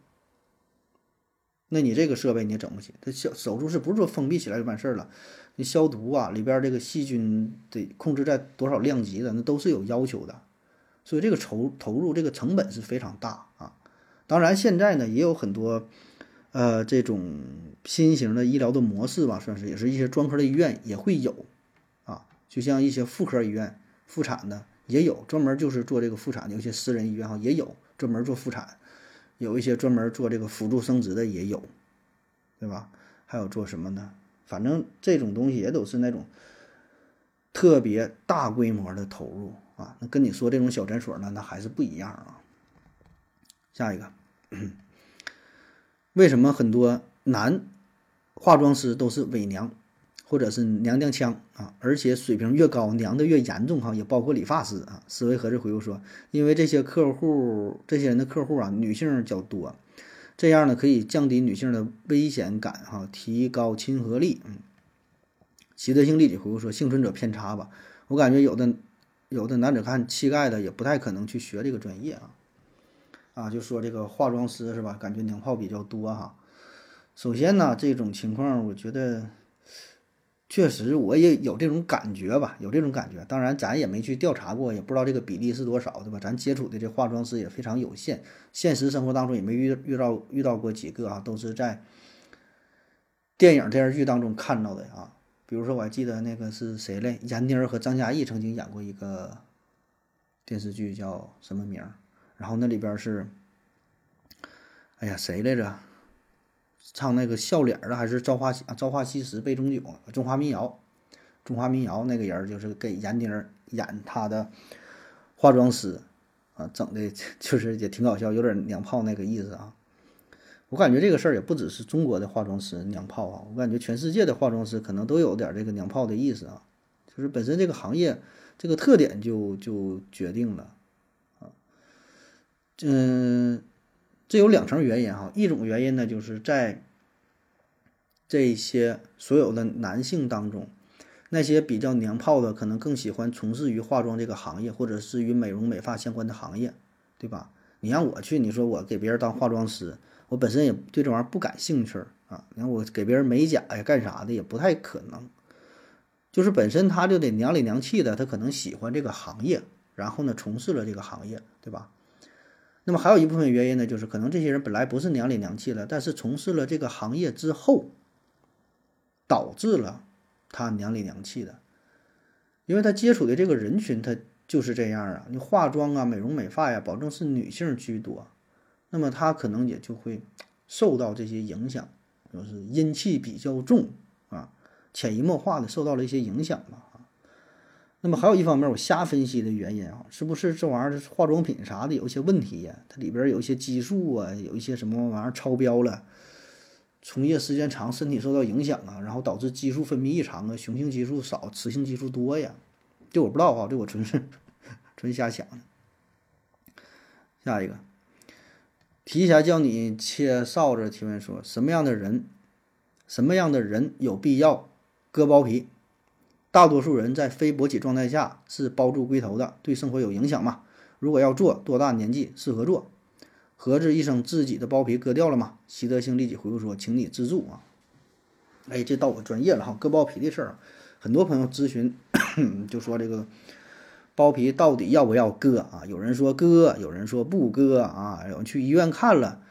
那你这个设备你也整不起。它消手术室不是说封闭起来就完事儿了，你消毒啊，里边这个细菌得控制在多少量级的，那都是有要求的。所以这个投投入这个成本是非常大啊。当然现在呢也有很多，呃，这种新型的医疗的模式吧，算是也是一些专科的医院也会有啊，就像一些妇科医院妇产的。也有专门就是做这个妇产的，有些私人医院哈也有专门做妇产，有一些专门做这个辅助生殖的也有，对吧？还有做什么呢？反正这种东西也都是那种特别大规模的投入啊。那跟你说这种小诊所呢，那还是不一样啊。下一个，为什么很多男化妆师都是伪娘？或者是娘娘腔啊，而且水平越高，娘的越严重哈，也包括理发师啊。思维盒子回复说，因为这些客户，这些人的客户啊，女性较多，这样呢可以降低女性的危险感哈，提高亲和力。嗯，习得性立体回复说，幸存者偏差吧。我感觉有的有的男子汉气概的也不太可能去学这个专业啊。啊，就说这个化妆师是吧？感觉娘炮比较多哈。首先呢，这种情况我觉得。确实，我也有这种感觉吧，有这种感觉。当然，咱也没去调查过，也不知道这个比例是多少，对吧？咱接触的这化妆师也非常有限，现实生活当中也没遇遇到遇到过几个啊，都是在电影电视剧当中看到的啊。比如说，我还记得那个是谁嘞？闫妮和张嘉译曾经演过一个电视剧，叫什么名？然后那里边是，哎呀，谁来着？唱那个笑脸的还是《朝花啊朝花夕拾杯中酒》中华民谣，中华民谣那个人就是给闫妮演他的化妆师啊，整的就是也挺搞笑，有点娘炮那个意思啊。我感觉这个事儿也不只是中国的化妆师娘炮啊，我感觉全世界的化妆师可能都有点这个娘炮的意思啊，就是本身这个行业这个特点就就决定了啊，嗯。这有两层原因哈，一种原因呢，就是在这些所有的男性当中，那些比较娘炮的，可能更喜欢从事于化妆这个行业，或者是与美容美发相关的行业，对吧？你让我去，你说我给别人当化妆师，我本身也对这玩意儿不感兴趣啊。你看我给别人美甲呀，干啥的也不太可能。就是本身他就得娘里娘气的，他可能喜欢这个行业，然后呢从事了这个行业，对吧？那么还有一部分原因呢，就是可能这些人本来不是娘里娘气了，但是从事了这个行业之后，导致了他娘里娘气的，因为他接触的这个人群他就是这样啊，你化妆啊、美容美发呀，保证是女性居多，那么他可能也就会受到这些影响，就是阴气比较重啊。潜移默化的受到了一些影响吧，那么还有一方面我瞎分析的原因啊，是不是这玩意儿化妆品啥的有一些问题呀？它里边有一些激素啊，有一些什么玩意儿超标了，从业时间长，身体受到影响啊，然后导致激素分泌异常啊，雄性激素少，雌性激素多呀？这我不知道啊，这我纯是纯瞎想的。下一个，提前叫你切哨子提问说，什么样的人，什么样的人有必要？割包皮，大多数人在非勃起状态下是包住龟头的，对生活有影响吗？如果要做，多大年纪适合做？何志医生自己的包皮割掉了吗？习德兴立即回复说：“请你自助啊！”哎，这到我专业了哈，割包皮的事儿，很多朋友咨询 就说这个包皮到底要不要割啊？有人说割，有人说不割啊？有人去医院看了。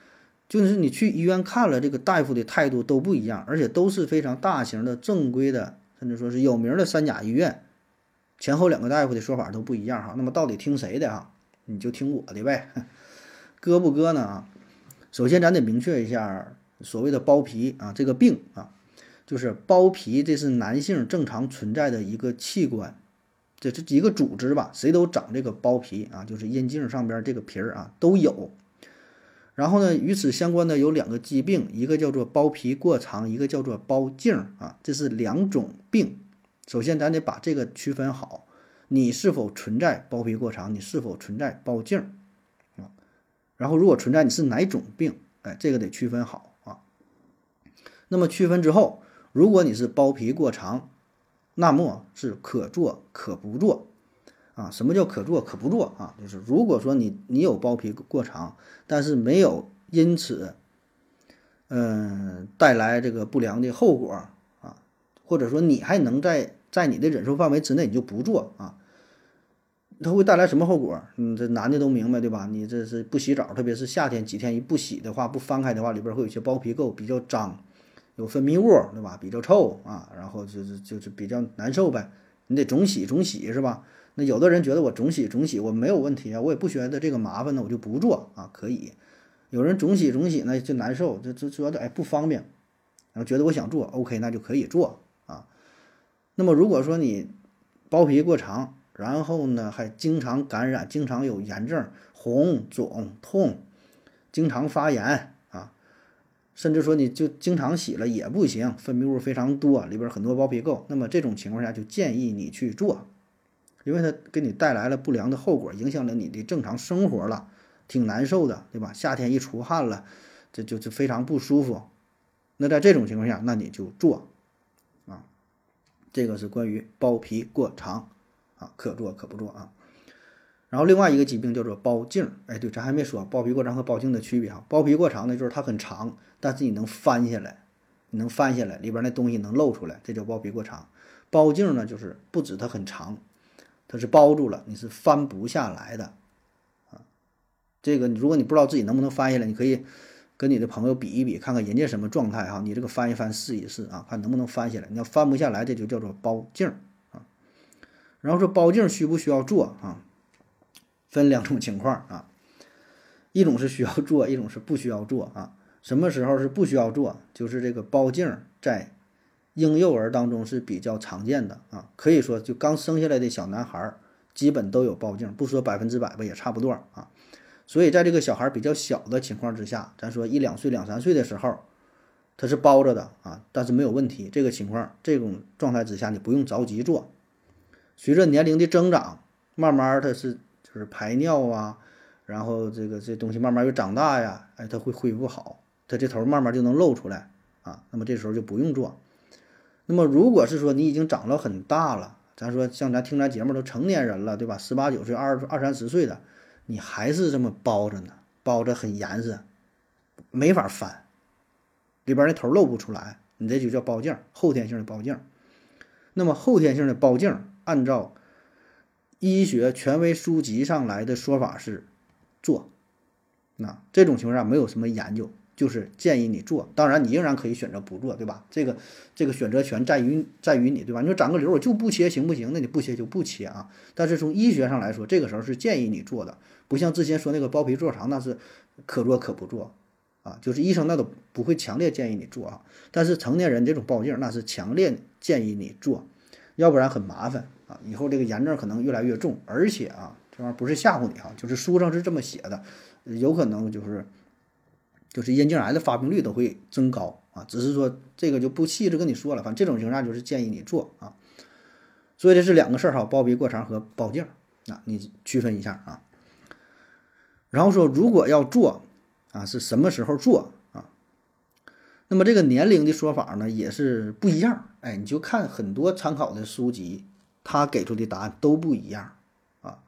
就是你去医院看了，这个大夫的态度都不一样，而且都是非常大型的、正规的，甚至说是有名的三甲医院，前后两个大夫的说法都不一样哈。那么到底听谁的啊？你就听我的呗。割不割呢？啊，首先咱得明确一下，所谓的包皮啊，这个病啊，就是包皮，这是男性正常存在的一个器官，这是一个组织吧？谁都长这个包皮啊，就是阴茎上边这个皮儿啊都有。然后呢，与此相关的有两个疾病，一个叫做包皮过长，一个叫做包茎啊，这是两种病。首先，咱得把这个区分好，你是否存在包皮过长，你是否存在包茎啊？然后，如果存在，你是哪种病？哎，这个得区分好啊。那么区分之后，如果你是包皮过长，那么是可做可不做。啊，什么叫可做可不做啊？就是如果说你你有包皮过长，但是没有因此，嗯，带来这个不良的后果啊，或者说你还能在在你的忍受范围之内，你就不做啊。它会带来什么后果？嗯，这男的都明白对吧？你这是不洗澡，特别是夏天几天一不洗的话，不翻开的话，里边会有些包皮垢，比较脏，有分泌物对吧？比较臭啊，然后就是就是比较难受呗。你得总洗总洗是吧？那有的人觉得我总洗总洗我没有问题啊，我也不觉得这个麻烦呢，我就不做啊，可以。有人总洗总洗呢就难受，就就觉得哎不方便，然后觉得我想做，OK，那就可以做啊。那么如果说你包皮过长，然后呢还经常感染，经常有炎症、红肿痛，经常发炎啊，甚至说你就经常洗了也不行，分泌物非常多，里边很多包皮垢，那么这种情况下就建议你去做。因为它给你带来了不良的后果，影响了你的正常生活了，挺难受的，对吧？夏天一出汗了，这就就非常不舒服。那在这种情况下，那你就做，啊，这个是关于包皮过长，啊，可做可不做啊。然后另外一个疾病叫做包茎，哎，对，咱还没说包皮过长和包茎的区别哈。包皮过长呢，就是它很长，但是你能翻下来，你能翻下来，里边那东西能露出来，这叫包皮过长。包茎呢，就是不止它很长。它是包住了，你是翻不下来的，啊，这个如果你不知道自己能不能翻下来，你可以跟你的朋友比一比，看看人家什么状态哈，你这个翻一翻试一试啊，看能不能翻下来。你要翻不下来，这就叫做包茎啊。然后说包茎需不需要做啊？分两种情况啊，一种是需要做，一种是不需要做啊。什么时候是不需要做？就是这个包茎在。婴幼儿当中是比较常见的啊，可以说就刚生下来的小男孩儿基本都有包茎，不说百分之百吧，也差不多啊。所以在这个小孩比较小的情况之下，咱说一两岁、两三岁的时候，他是包着的啊，但是没有问题。这个情况、这种状态之下，你不用着急做。随着年龄的增长，慢慢他是就是排尿啊，然后这个这东西慢慢又长大呀，哎，他会恢复好，他这头慢慢就能露出来啊。那么这时候就不用做。那么，如果是说你已经长了很大了，咱说像咱听咱节目都成年人了，对吧？十八九岁、二二三十岁的，你还是这么包着呢，包着很严实，没法翻，里边那头露不出来，你这就叫包茎，后天性的包茎。那么后天性的包茎，按照医学权威书籍上来的说法是做，那这种情况下没有什么研究。就是建议你做，当然你仍然可以选择不做，对吧？这个这个选择权在于在于你，对吧？你说长个瘤我就不切行不行？那你不切就不切啊。但是从医学上来说，这个时候是建议你做的，不像之前说那个包皮做肠，那是可做可不做啊。就是医生那都不会强烈建议你做啊。但是成年人这种包茎那是强烈建议你做，要不然很麻烦啊。以后这个炎症可能越来越重，而且啊，这玩意儿不是吓唬你哈，就是书上是这么写的，有可能就是。就是阴茎癌的发病率都会增高啊，只是说这个就不细致跟你说了，反正这种情况下就是建议你做啊。所以这是两个事儿哈，包皮过长和包茎啊，你区分一下啊。然后说如果要做啊，是什么时候做啊？那么这个年龄的说法呢也是不一样，哎，你就看很多参考的书籍，他给出的答案都不一样啊。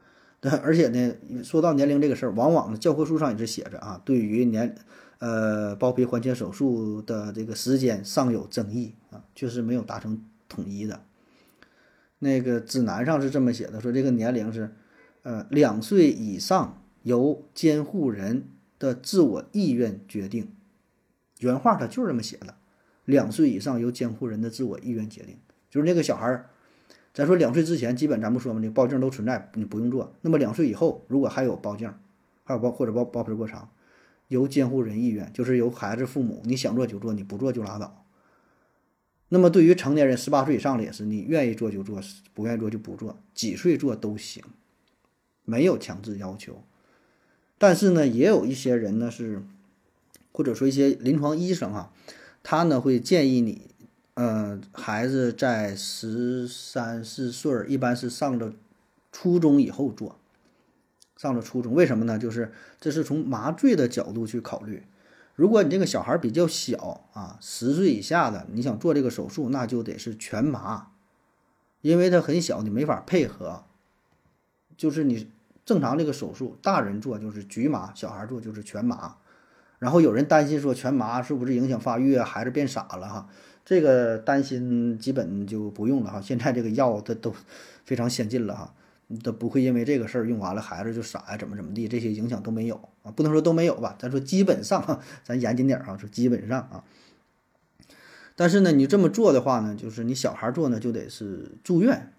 而且呢，说到年龄这个事儿，往往呢教科书上也是写着啊，对于年。呃，包皮环切手术的这个时间尚有争议啊，确实没有达成统一的。那个指南上是这么写的，说这个年龄是，呃，两岁以上由监护人的自我意愿决定。原话他就是这么写的，两岁以上由监护人的自我意愿决定。就是那个小孩儿，咱说两岁之前，基本咱不说嘛，那包茎都存在，你不用做。那么两岁以后，如果还有包茎，还有包或者包包皮过长。由监护人意愿，就是由孩子父母，你想做就做，你不做就拉倒。那么对于成年人，十八岁以上的也是，你愿意做就做，不愿意做就不做，几岁做都行，没有强制要求。但是呢，也有一些人呢是，或者说一些临床医生啊，他呢会建议你，呃，孩子在十三四岁，一般是上了初中以后做。上了初中，为什么呢？就是这是从麻醉的角度去考虑。如果你这个小孩比较小啊，十岁以下的，你想做这个手术，那就得是全麻，因为他很小，你没法配合。就是你正常这个手术，大人做就是局麻，小孩做就是全麻。然后有人担心说全麻是不是影响发育啊？孩子变傻了哈？这个担心基本就不用了哈。现在这个药它都非常先进了哈。都不会因为这个事儿用完了孩子就傻呀，怎么怎么地，这些影响都没有啊，不能说都没有吧，咱说基本上，咱严谨点儿啊，说基本上啊。但是呢，你这么做的话呢，就是你小孩做呢就得是住院，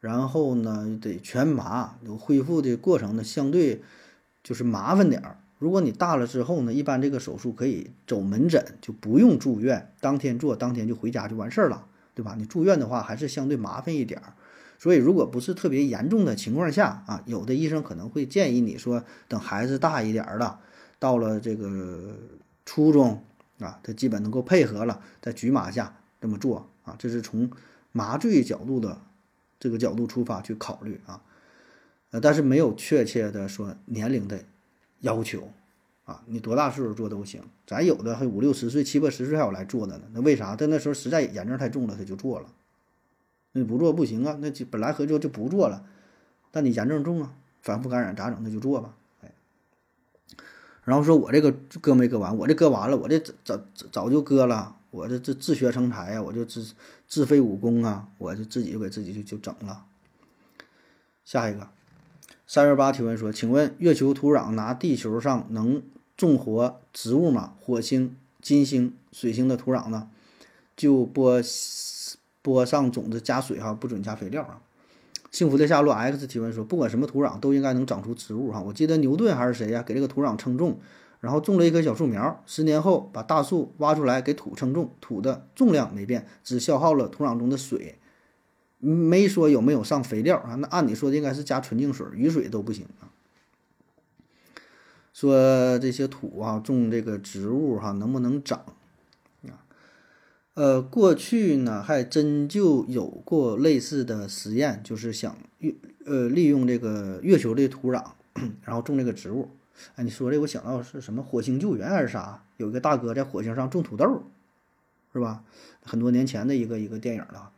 然后呢得全麻，有恢复的过程呢相对就是麻烦点儿。如果你大了之后呢，一般这个手术可以走门诊，就不用住院，当天做当天就回家就完事儿了，对吧？你住院的话还是相对麻烦一点儿。所以，如果不是特别严重的情况下啊，有的医生可能会建议你说，等孩子大一点儿了，到了这个初中啊，他基本能够配合了，在局麻下这么做啊，这是从麻醉角度的这个角度出发去考虑啊，呃，但是没有确切的说年龄的要求啊，你多大岁数做都行，咱有的还五六十岁、七八十岁还有来做的呢，那为啥？他那时候实在炎症太重了，他就做了。那不做不行啊，那就本来合作就不做了，但你炎症重啊，反复感染咋整？那就做吧，哎。然后说我这个割没割完，我这割完了，我这早早早就割了，我这这自学成才呀，我就自自废武功啊，我就自己就给自己就就整了。下一个，三月八提问说，请问月球土壤拿地球上能种活植物吗？火星、金星、水星的土壤呢？就播。播上种子加水哈，不准加肥料啊。幸福的夏洛 X 提问说，不管什么土壤都应该能长出植物哈。我记得牛顿还是谁呀，给这个土壤称重，然后种了一棵小树苗，十年后把大树挖出来给土称重，土的重量没变，只消耗了土壤中的水，没说有没有上肥料啊。那按理说应该是加纯净水，雨水都不行啊。说这些土啊，种这个植物哈，能不能长？呃，过去呢还真就有过类似的实验，就是想月呃利用这个月球的土壤，然后种这个植物。哎，你说这我想到是什么火星救援还是啥？有一个大哥在火星上种土豆，是吧？很多年前的一个一个电影了。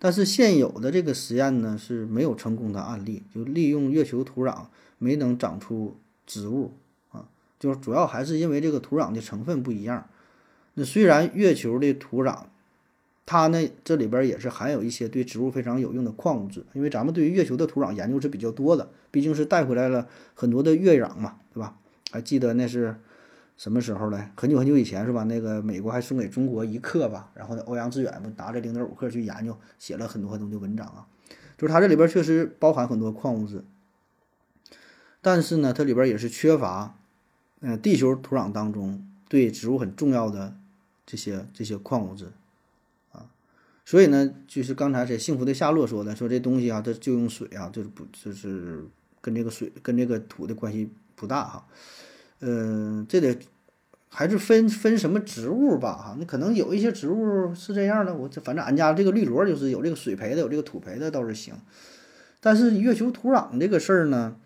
但是现有的这个实验呢是没有成功的案例，就利用月球土壤没能长出植物啊。就是主要还是因为这个土壤的成分不一样。虽然月球的土壤，它呢这里边也是含有一些对植物非常有用的矿物质，因为咱们对于月球的土壤研究是比较多的，毕竟是带回来了很多的月壤嘛，对吧？还记得那是什么时候呢？很久很久以前是吧？那个美国还送给中国一克吧，然后呢，欧阳志远不拿着零点五克去研究，写了很多很多的文章啊。就是它这里边确实包含很多矿物质，但是呢，它里边也是缺乏，嗯，地球土壤当中对植物很重要的这些这些矿物质啊。所以呢，就是刚才这幸福的夏洛说的，说这东西啊，它就用水啊，就是不就是跟这个水跟这个土的关系不大哈。嗯，这得还是分分什么植物吧哈。那可能有一些植物是这样的，我这反正俺家这个绿萝就是有这个水培的，有这个土培的倒是行。但是月球土壤这个事儿呢，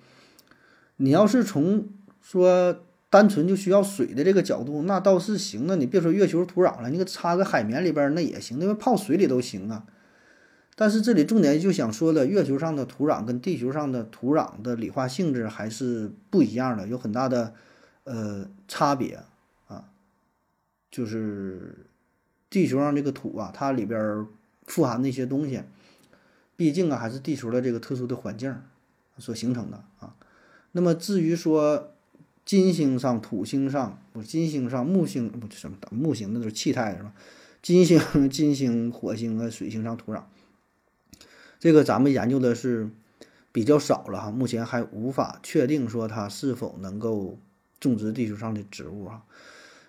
你要是从说单纯就需要水的这个角度，那倒是行啊。你别说月球土壤了，你给插个海绵里边那也行，因为泡水里都行啊。但是这里重点就想说的，月球上的土壤跟地球上的土壤的理化性质还是不一样的，有很大的。呃，差别啊，就是地球上这个土啊，它里边富含的一些东西，毕竟啊还是地球的这个特殊的环境所形成的啊。那么至于说金星上、土星上，不，金星上、木星不什么木星那都是气态是吧？金星、金星、火星和水星上土壤，这个咱们研究的是比较少了哈，目前还无法确定说它是否能够。种植地球上的植物啊，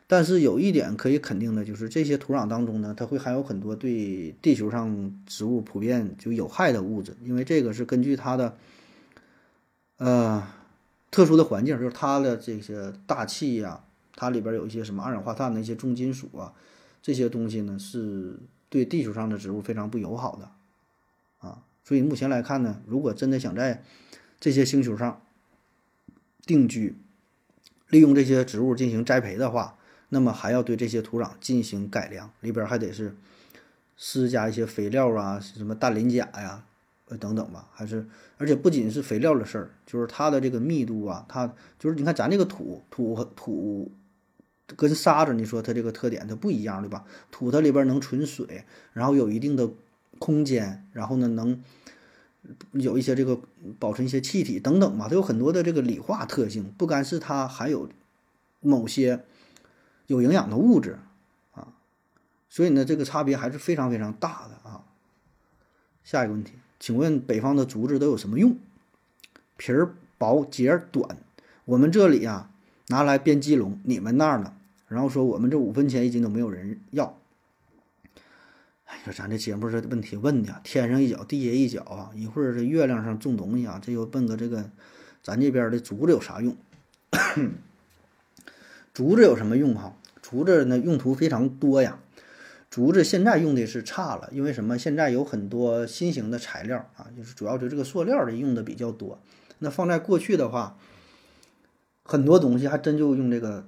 但是有一点可以肯定的，就是这些土壤当中呢，它会含有很多对地球上植物普遍就有害的物质，因为这个是根据它的呃特殊的环境，就是它的这些大气呀，它里边有一些什么二氧化碳的一些重金属啊，这些东西呢是对地球上的植物非常不友好的啊，所以目前来看呢，如果真的想在这些星球上定居，利用这些植物进行栽培的话，那么还要对这些土壤进行改良，里边还得是施加一些肥料啊，什么氮磷钾呀，呃等等吧，还是而且不仅是肥料的事儿，就是它的这个密度啊，它就是你看咱这个土土土跟沙子，你说它这个特点它不一样对吧？土它里边能存水，然后有一定的空间，然后呢能。有一些这个保存一些气体等等嘛，它有很多的这个理化特性，不干是它含有某些有营养的物质啊，所以呢，这个差别还是非常非常大的啊。下一个问题，请问北方的竹子都有什么用？皮儿薄，节儿短，我们这里呀拿来编鸡笼，你们那儿呢？然后说我们这五分钱一斤都没有人要。哎呀，咱这节目这问题问的，天上一脚地下一脚啊！一会儿这月亮上种东西啊，这又奔个这个，咱这边的竹子有啥用？竹子有什么用哈？竹子呢用途非常多呀。竹子现在用的是差了，因为什么？现在有很多新型的材料啊，就是主要就这个塑料的用的比较多。那放在过去的话，很多东西还真就用这个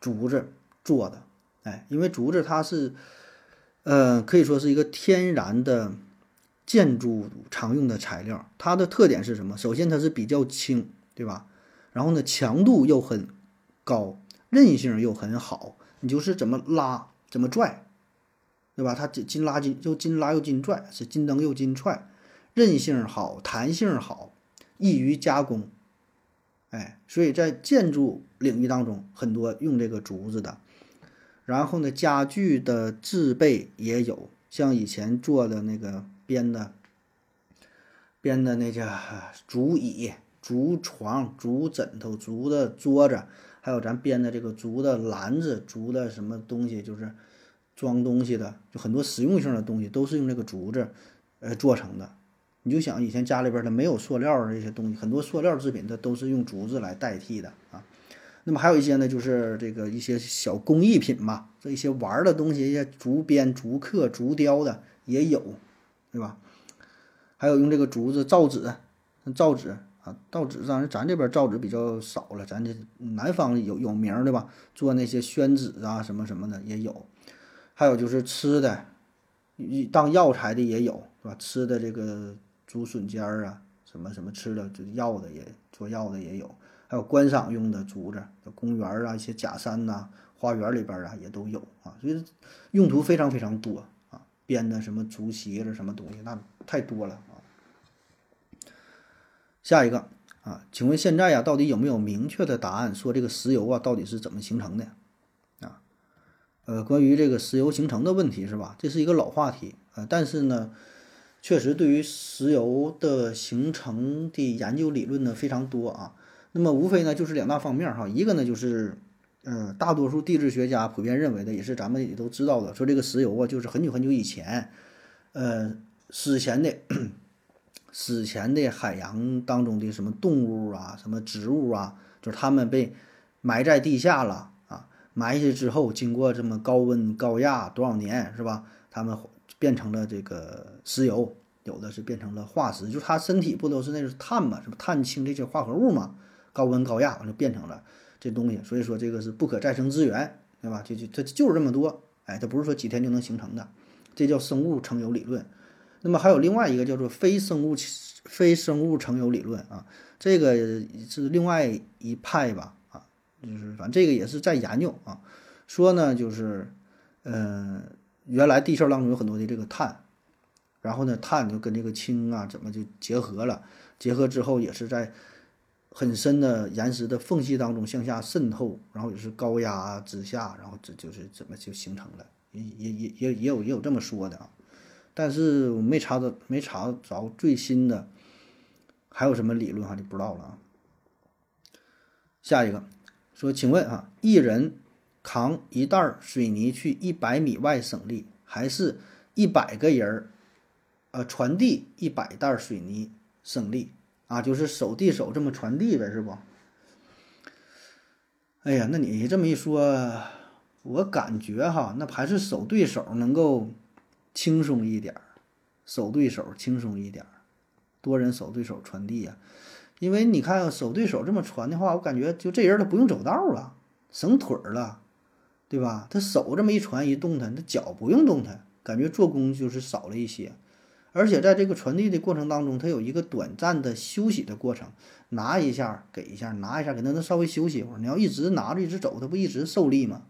竹子做的。哎，因为竹子它是。呃，可以说是一个天然的建筑常用的材料。它的特点是什么？首先，它是比较轻，对吧？然后呢，强度又很高，韧性又很好。你就是怎么拉怎么拽，对吧？它紧紧拉紧又紧拉又紧拽，是紧蹬又紧踹，韧性好，弹性好，易于加工。哎，所以在建筑领域当中，很多用这个竹子的。然后呢，家具的制备也有，像以前做的那个编的，编的那叫竹椅、竹床、竹枕头、竹的桌子，还有咱编的这个竹的篮子、竹的什么东西，就是装东西的，就很多实用性的东西都是用这个竹子，呃做成的。你就想以前家里边它没有塑料这些东西，很多塑料制品它都是用竹子来代替的啊。那么还有一些呢，就是这个一些小工艺品嘛，这一些玩的东西，一些竹编、竹刻、竹雕的也有，对吧？还有用这个竹子造纸，造纸啊，造纸上咱这边造纸比较少了，咱这南方有有名的吧？做那些宣纸啊，什么什么的也有。还有就是吃的，当药材的也有，是吧？吃的这个竹笋尖儿啊，什么什么吃的，就药的也做药的也有。还有观赏用的竹子，公园啊、一些假山呐、花园里边啊也都有啊，所以用途非常非常多啊。编的什么竹席子什么东西，那太多了啊。下一个啊，请问现在呀，到底有没有明确的答案说这个石油啊到底是怎么形成的？呃，关于这个石油形成的问题是吧？这是一个老话题啊，但是呢。确实，对于石油的形成的研究理论呢非常多啊。那么无非呢就是两大方面哈，一个呢就是，呃，大多数地质学家普遍认为的，也是咱们也都知道的，说这个石油啊就是很久很久以前，呃，史前的史前的海洋当中的什么动物啊、什么植物啊，就是它们被埋在地下了，埋下之后，经过这么高温高压多少年是吧？它们。变成了这个石油，有的是变成了化石，就是它身体不都是那是碳嘛，什么碳氢这些化合物嘛，高温高压完就变成了这东西，所以说这个是不可再生资源，对吧？就就它就是这么多，哎，它不是说几天就能形成的，这叫生物成油理论。那么还有另外一个叫做非生物非生物成油理论啊，这个是另外一派吧，就是反正这个也是在研究啊，说呢就是嗯。原来地壳当中有很多的这个碳，然后呢，碳就跟这个氢啊怎么就结合了？结合之后也是在很深的岩石的缝隙当中向下渗透，然后也是高压之下，然后这就是怎么就形成了？也也也也也有也有这么说的啊，但是我没查到没查着最新的还有什么理论哈就不知道了啊。下一个说，请问啊，一人。扛一袋水泥去一百米外省力，还是一百个人儿，呃，传递一百袋水泥省力啊？就是手递手这么传递呗，是不？哎呀，那你这么一说，我感觉哈，那还是手对手能够轻松一点儿，手对手轻松一点儿，多人手对手传递呀。因为你看手对手这么传的话，我感觉就这人他不用走道了，省腿儿了。对吧？他手这么一传一动弹，他脚不用动弹，感觉做工就是少了一些。而且在这个传递的过程当中，它有一个短暂的休息的过程，拿一下给一下，拿一下给他能稍微休息一会儿。你要一直拿着一直走，他不一直受力吗？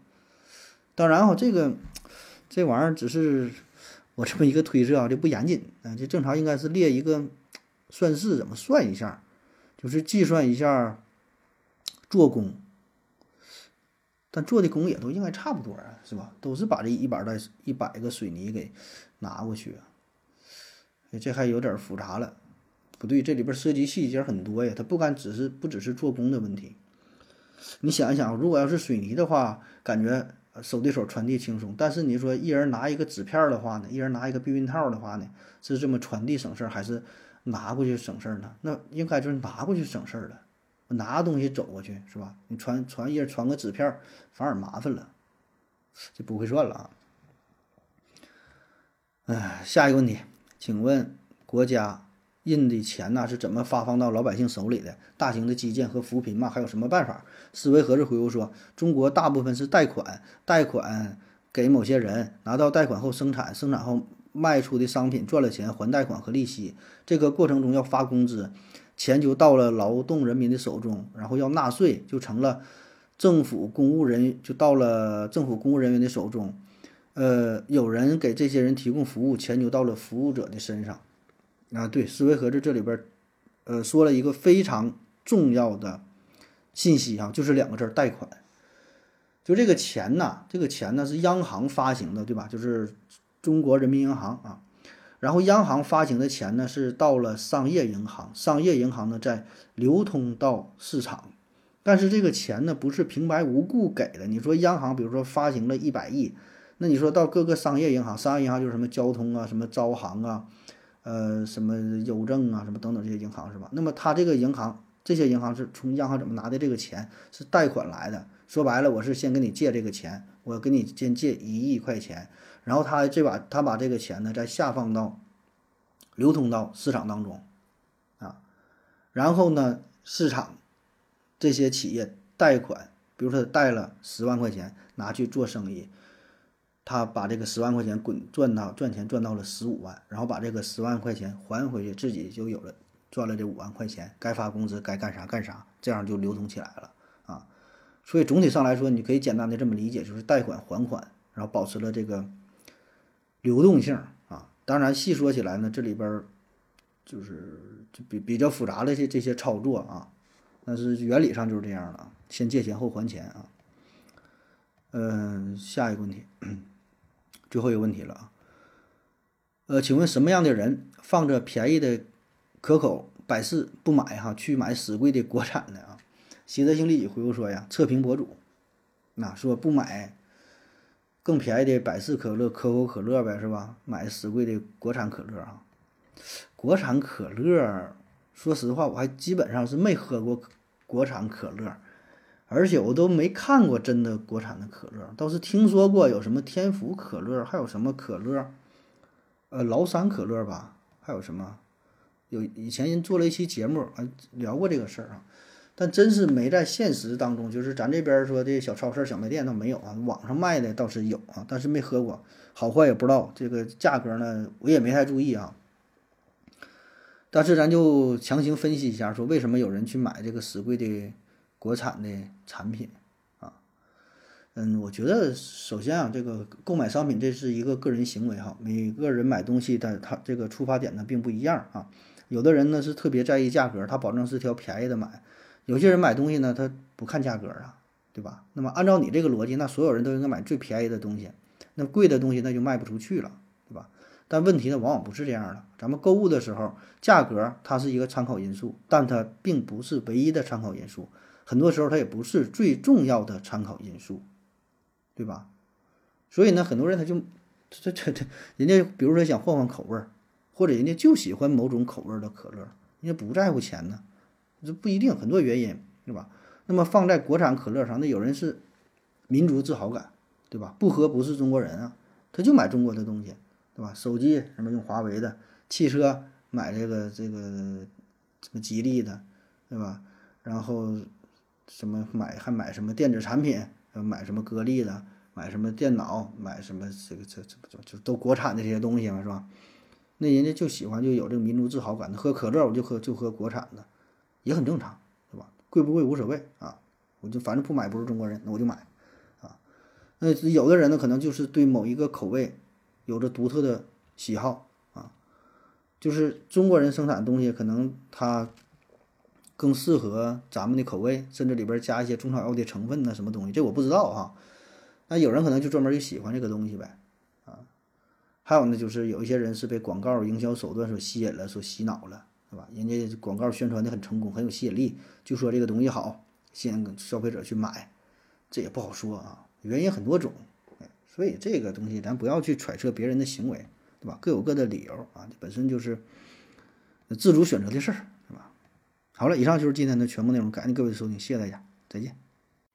当然哈，这个这玩意儿只是我这么一个推测啊，这不严谨啊，这正常应该是列一个算式，怎么算一下？就是计算一下做工。但做的工也都应该差不多啊，是吧？都是把这一百袋一百个水泥给拿过去，这还有点复杂了。不对，这里边涉及细节很多呀，它不敢只是不只是做工的问题。你想一想，如果要是水泥的话，感觉手对手传递轻松；但是你说一人拿一个纸片的话呢，一人拿一个避孕套的话呢，是这么传递省事儿，还是拿过去省事儿呢？那应该就是拿过去省事儿了。拿东西走过去是吧？你传传一传个纸片，反而麻烦了，就不会算了啊！哎，下一个问题，请问国家印的钱呢是怎么发放到老百姓手里的？大型的基建和扶贫嘛，还有什么办法？思维盒子回复说，中国大部分是贷款，贷款给某些人，拿到贷款后生产，生产后卖出的商品赚了钱还贷款和利息，这个过程中要发工资。钱就到了劳动人民的手中，然后要纳税，就成了政府公务人，就到了政府公务人员的手中。呃，有人给这些人提供服务，钱就到了服务者的身上。啊，对，思维盒子这里边，呃，说了一个非常重要的信息啊，就是两个字儿：贷款。就这个钱呐，这个钱呢是央行发行的，对吧？就是中国人民银行啊。然后央行发行的钱呢，是到了商业银行，商业银行呢再流通到市场，但是这个钱呢不是平白无故给的。你说央行比如说发行了一百亿，那你说到各个商业银行，商业银行就是什么交通啊、什么招行啊、呃什么邮政啊、什么等等这些银行是吧？那么它这个银行，这些银行是从央行怎么拿的这个钱？是贷款来的。说白了，我是先跟你借这个钱，我跟你先借一亿块钱。然后他这把他把这个钱呢再下放到流通到市场当中，啊，然后呢市场这些企业贷款，比如说贷了十万块钱拿去做生意，他把这个十万块钱滚赚到赚钱赚到了十五万，然后把这个十万块钱还回去，自己就有了赚了这五万块钱，该发工资该干啥干啥，这样就流通起来了啊。所以总体上来说，你可以简单的这么理解，就是贷款还款，然后保持了这个流动性啊。当然细说起来呢，这里边就是就比比较复杂的这这些操作啊，但是原理上就是这样的，先借钱后还钱啊。嗯，下一个问题，最后一个问题了啊。呃，请问什么样的人放着便宜的可口百事不买哈，去买死贵的国产的啊？习德性利己回复说呀，测评博主，那说不买更便宜的百事可乐、可口可乐呗，是吧？买死贵的国产可乐啊。国产可乐，说实话，我还基本上是没喝过国产可乐。而且我都没看过真的国产的可乐，倒是听说过有什么天府可乐，还有什么可乐，呃，崂山可乐吧，还有什么，有以前人做了一期节目啊，聊过这个事儿啊，但真是没在现实当中，就是咱这边说的小超市、小卖店倒没有啊，网上卖的倒是有啊，但是没喝过，好坏也不知道，这个价格呢，我也没太注意啊。但是咱就强行分析一下，说为什么有人去买这个死贵的。国产的产品啊，嗯，我觉得首先啊，这个购买商品这是一个个人行为哈，每个人买东西的他这个出发点呢并不一样啊。有的人呢是特别在意价格，他保证是挑便宜的买；有些人买东西呢他不看价格啊，对吧？那么按照你这个逻辑，那所有人都应该买最便宜的东西，那贵的东西那就卖不出去了，对吧？但问题呢往往不是这样的，咱们购物的时候，价格它是一个参考因素，但它并不是唯一的参考因素。很多时候它也不是最重要的参考因素，对吧？所以呢，很多人他就这这这，人家比如说想换换口味儿，或者人家就喜欢某种口味的可乐，人家不在乎钱呢，这不一定，很多原因，对吧？那么放在国产可乐上，那有人是民族自豪感，对吧？不喝不是中国人啊，他就买中国的东西，对吧？手机什么用华为的，汽车买这个这个什么吉利的，对吧？然后。什么买还买什么电子产品？买什么格力的？买什么电脑？买什么这个这这不就就都国产的这些东西嘛，是吧？那人家就喜欢就有这个民族自豪感。喝可乐我就喝就喝国产的，也很正常，是吧？贵不贵无所谓啊，我就反正不买不是中国人，那我就买啊。那有的人呢，可能就是对某一个口味有着独特的喜好啊，就是中国人生产的东西，可能它。更适合咱们的口味，甚至里边加一些中草药的成分呢，什么东西？这我不知道哈。那有人可能就专门就喜欢这个东西呗，啊。还有呢，就是有一些人是被广告营销手段所吸引了，所洗脑了，是吧？人家广告宣传的很成功，很有吸引力，就说这个东西好，吸引消费者去买，这也不好说啊，原因很多种。所以这个东西咱不要去揣测别人的行为，对吧？各有各的理由啊，本身就是自主选择的事儿。是吧好了，以上就是今天的全部内容，感谢各位的收听，谢谢大家，再见。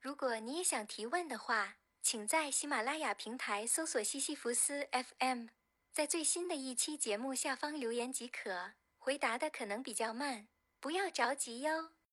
如果你也想提问的话，请在喜马拉雅平台搜索西西弗斯 FM，在最新的一期节目下方留言即可，回答的可能比较慢，不要着急哟。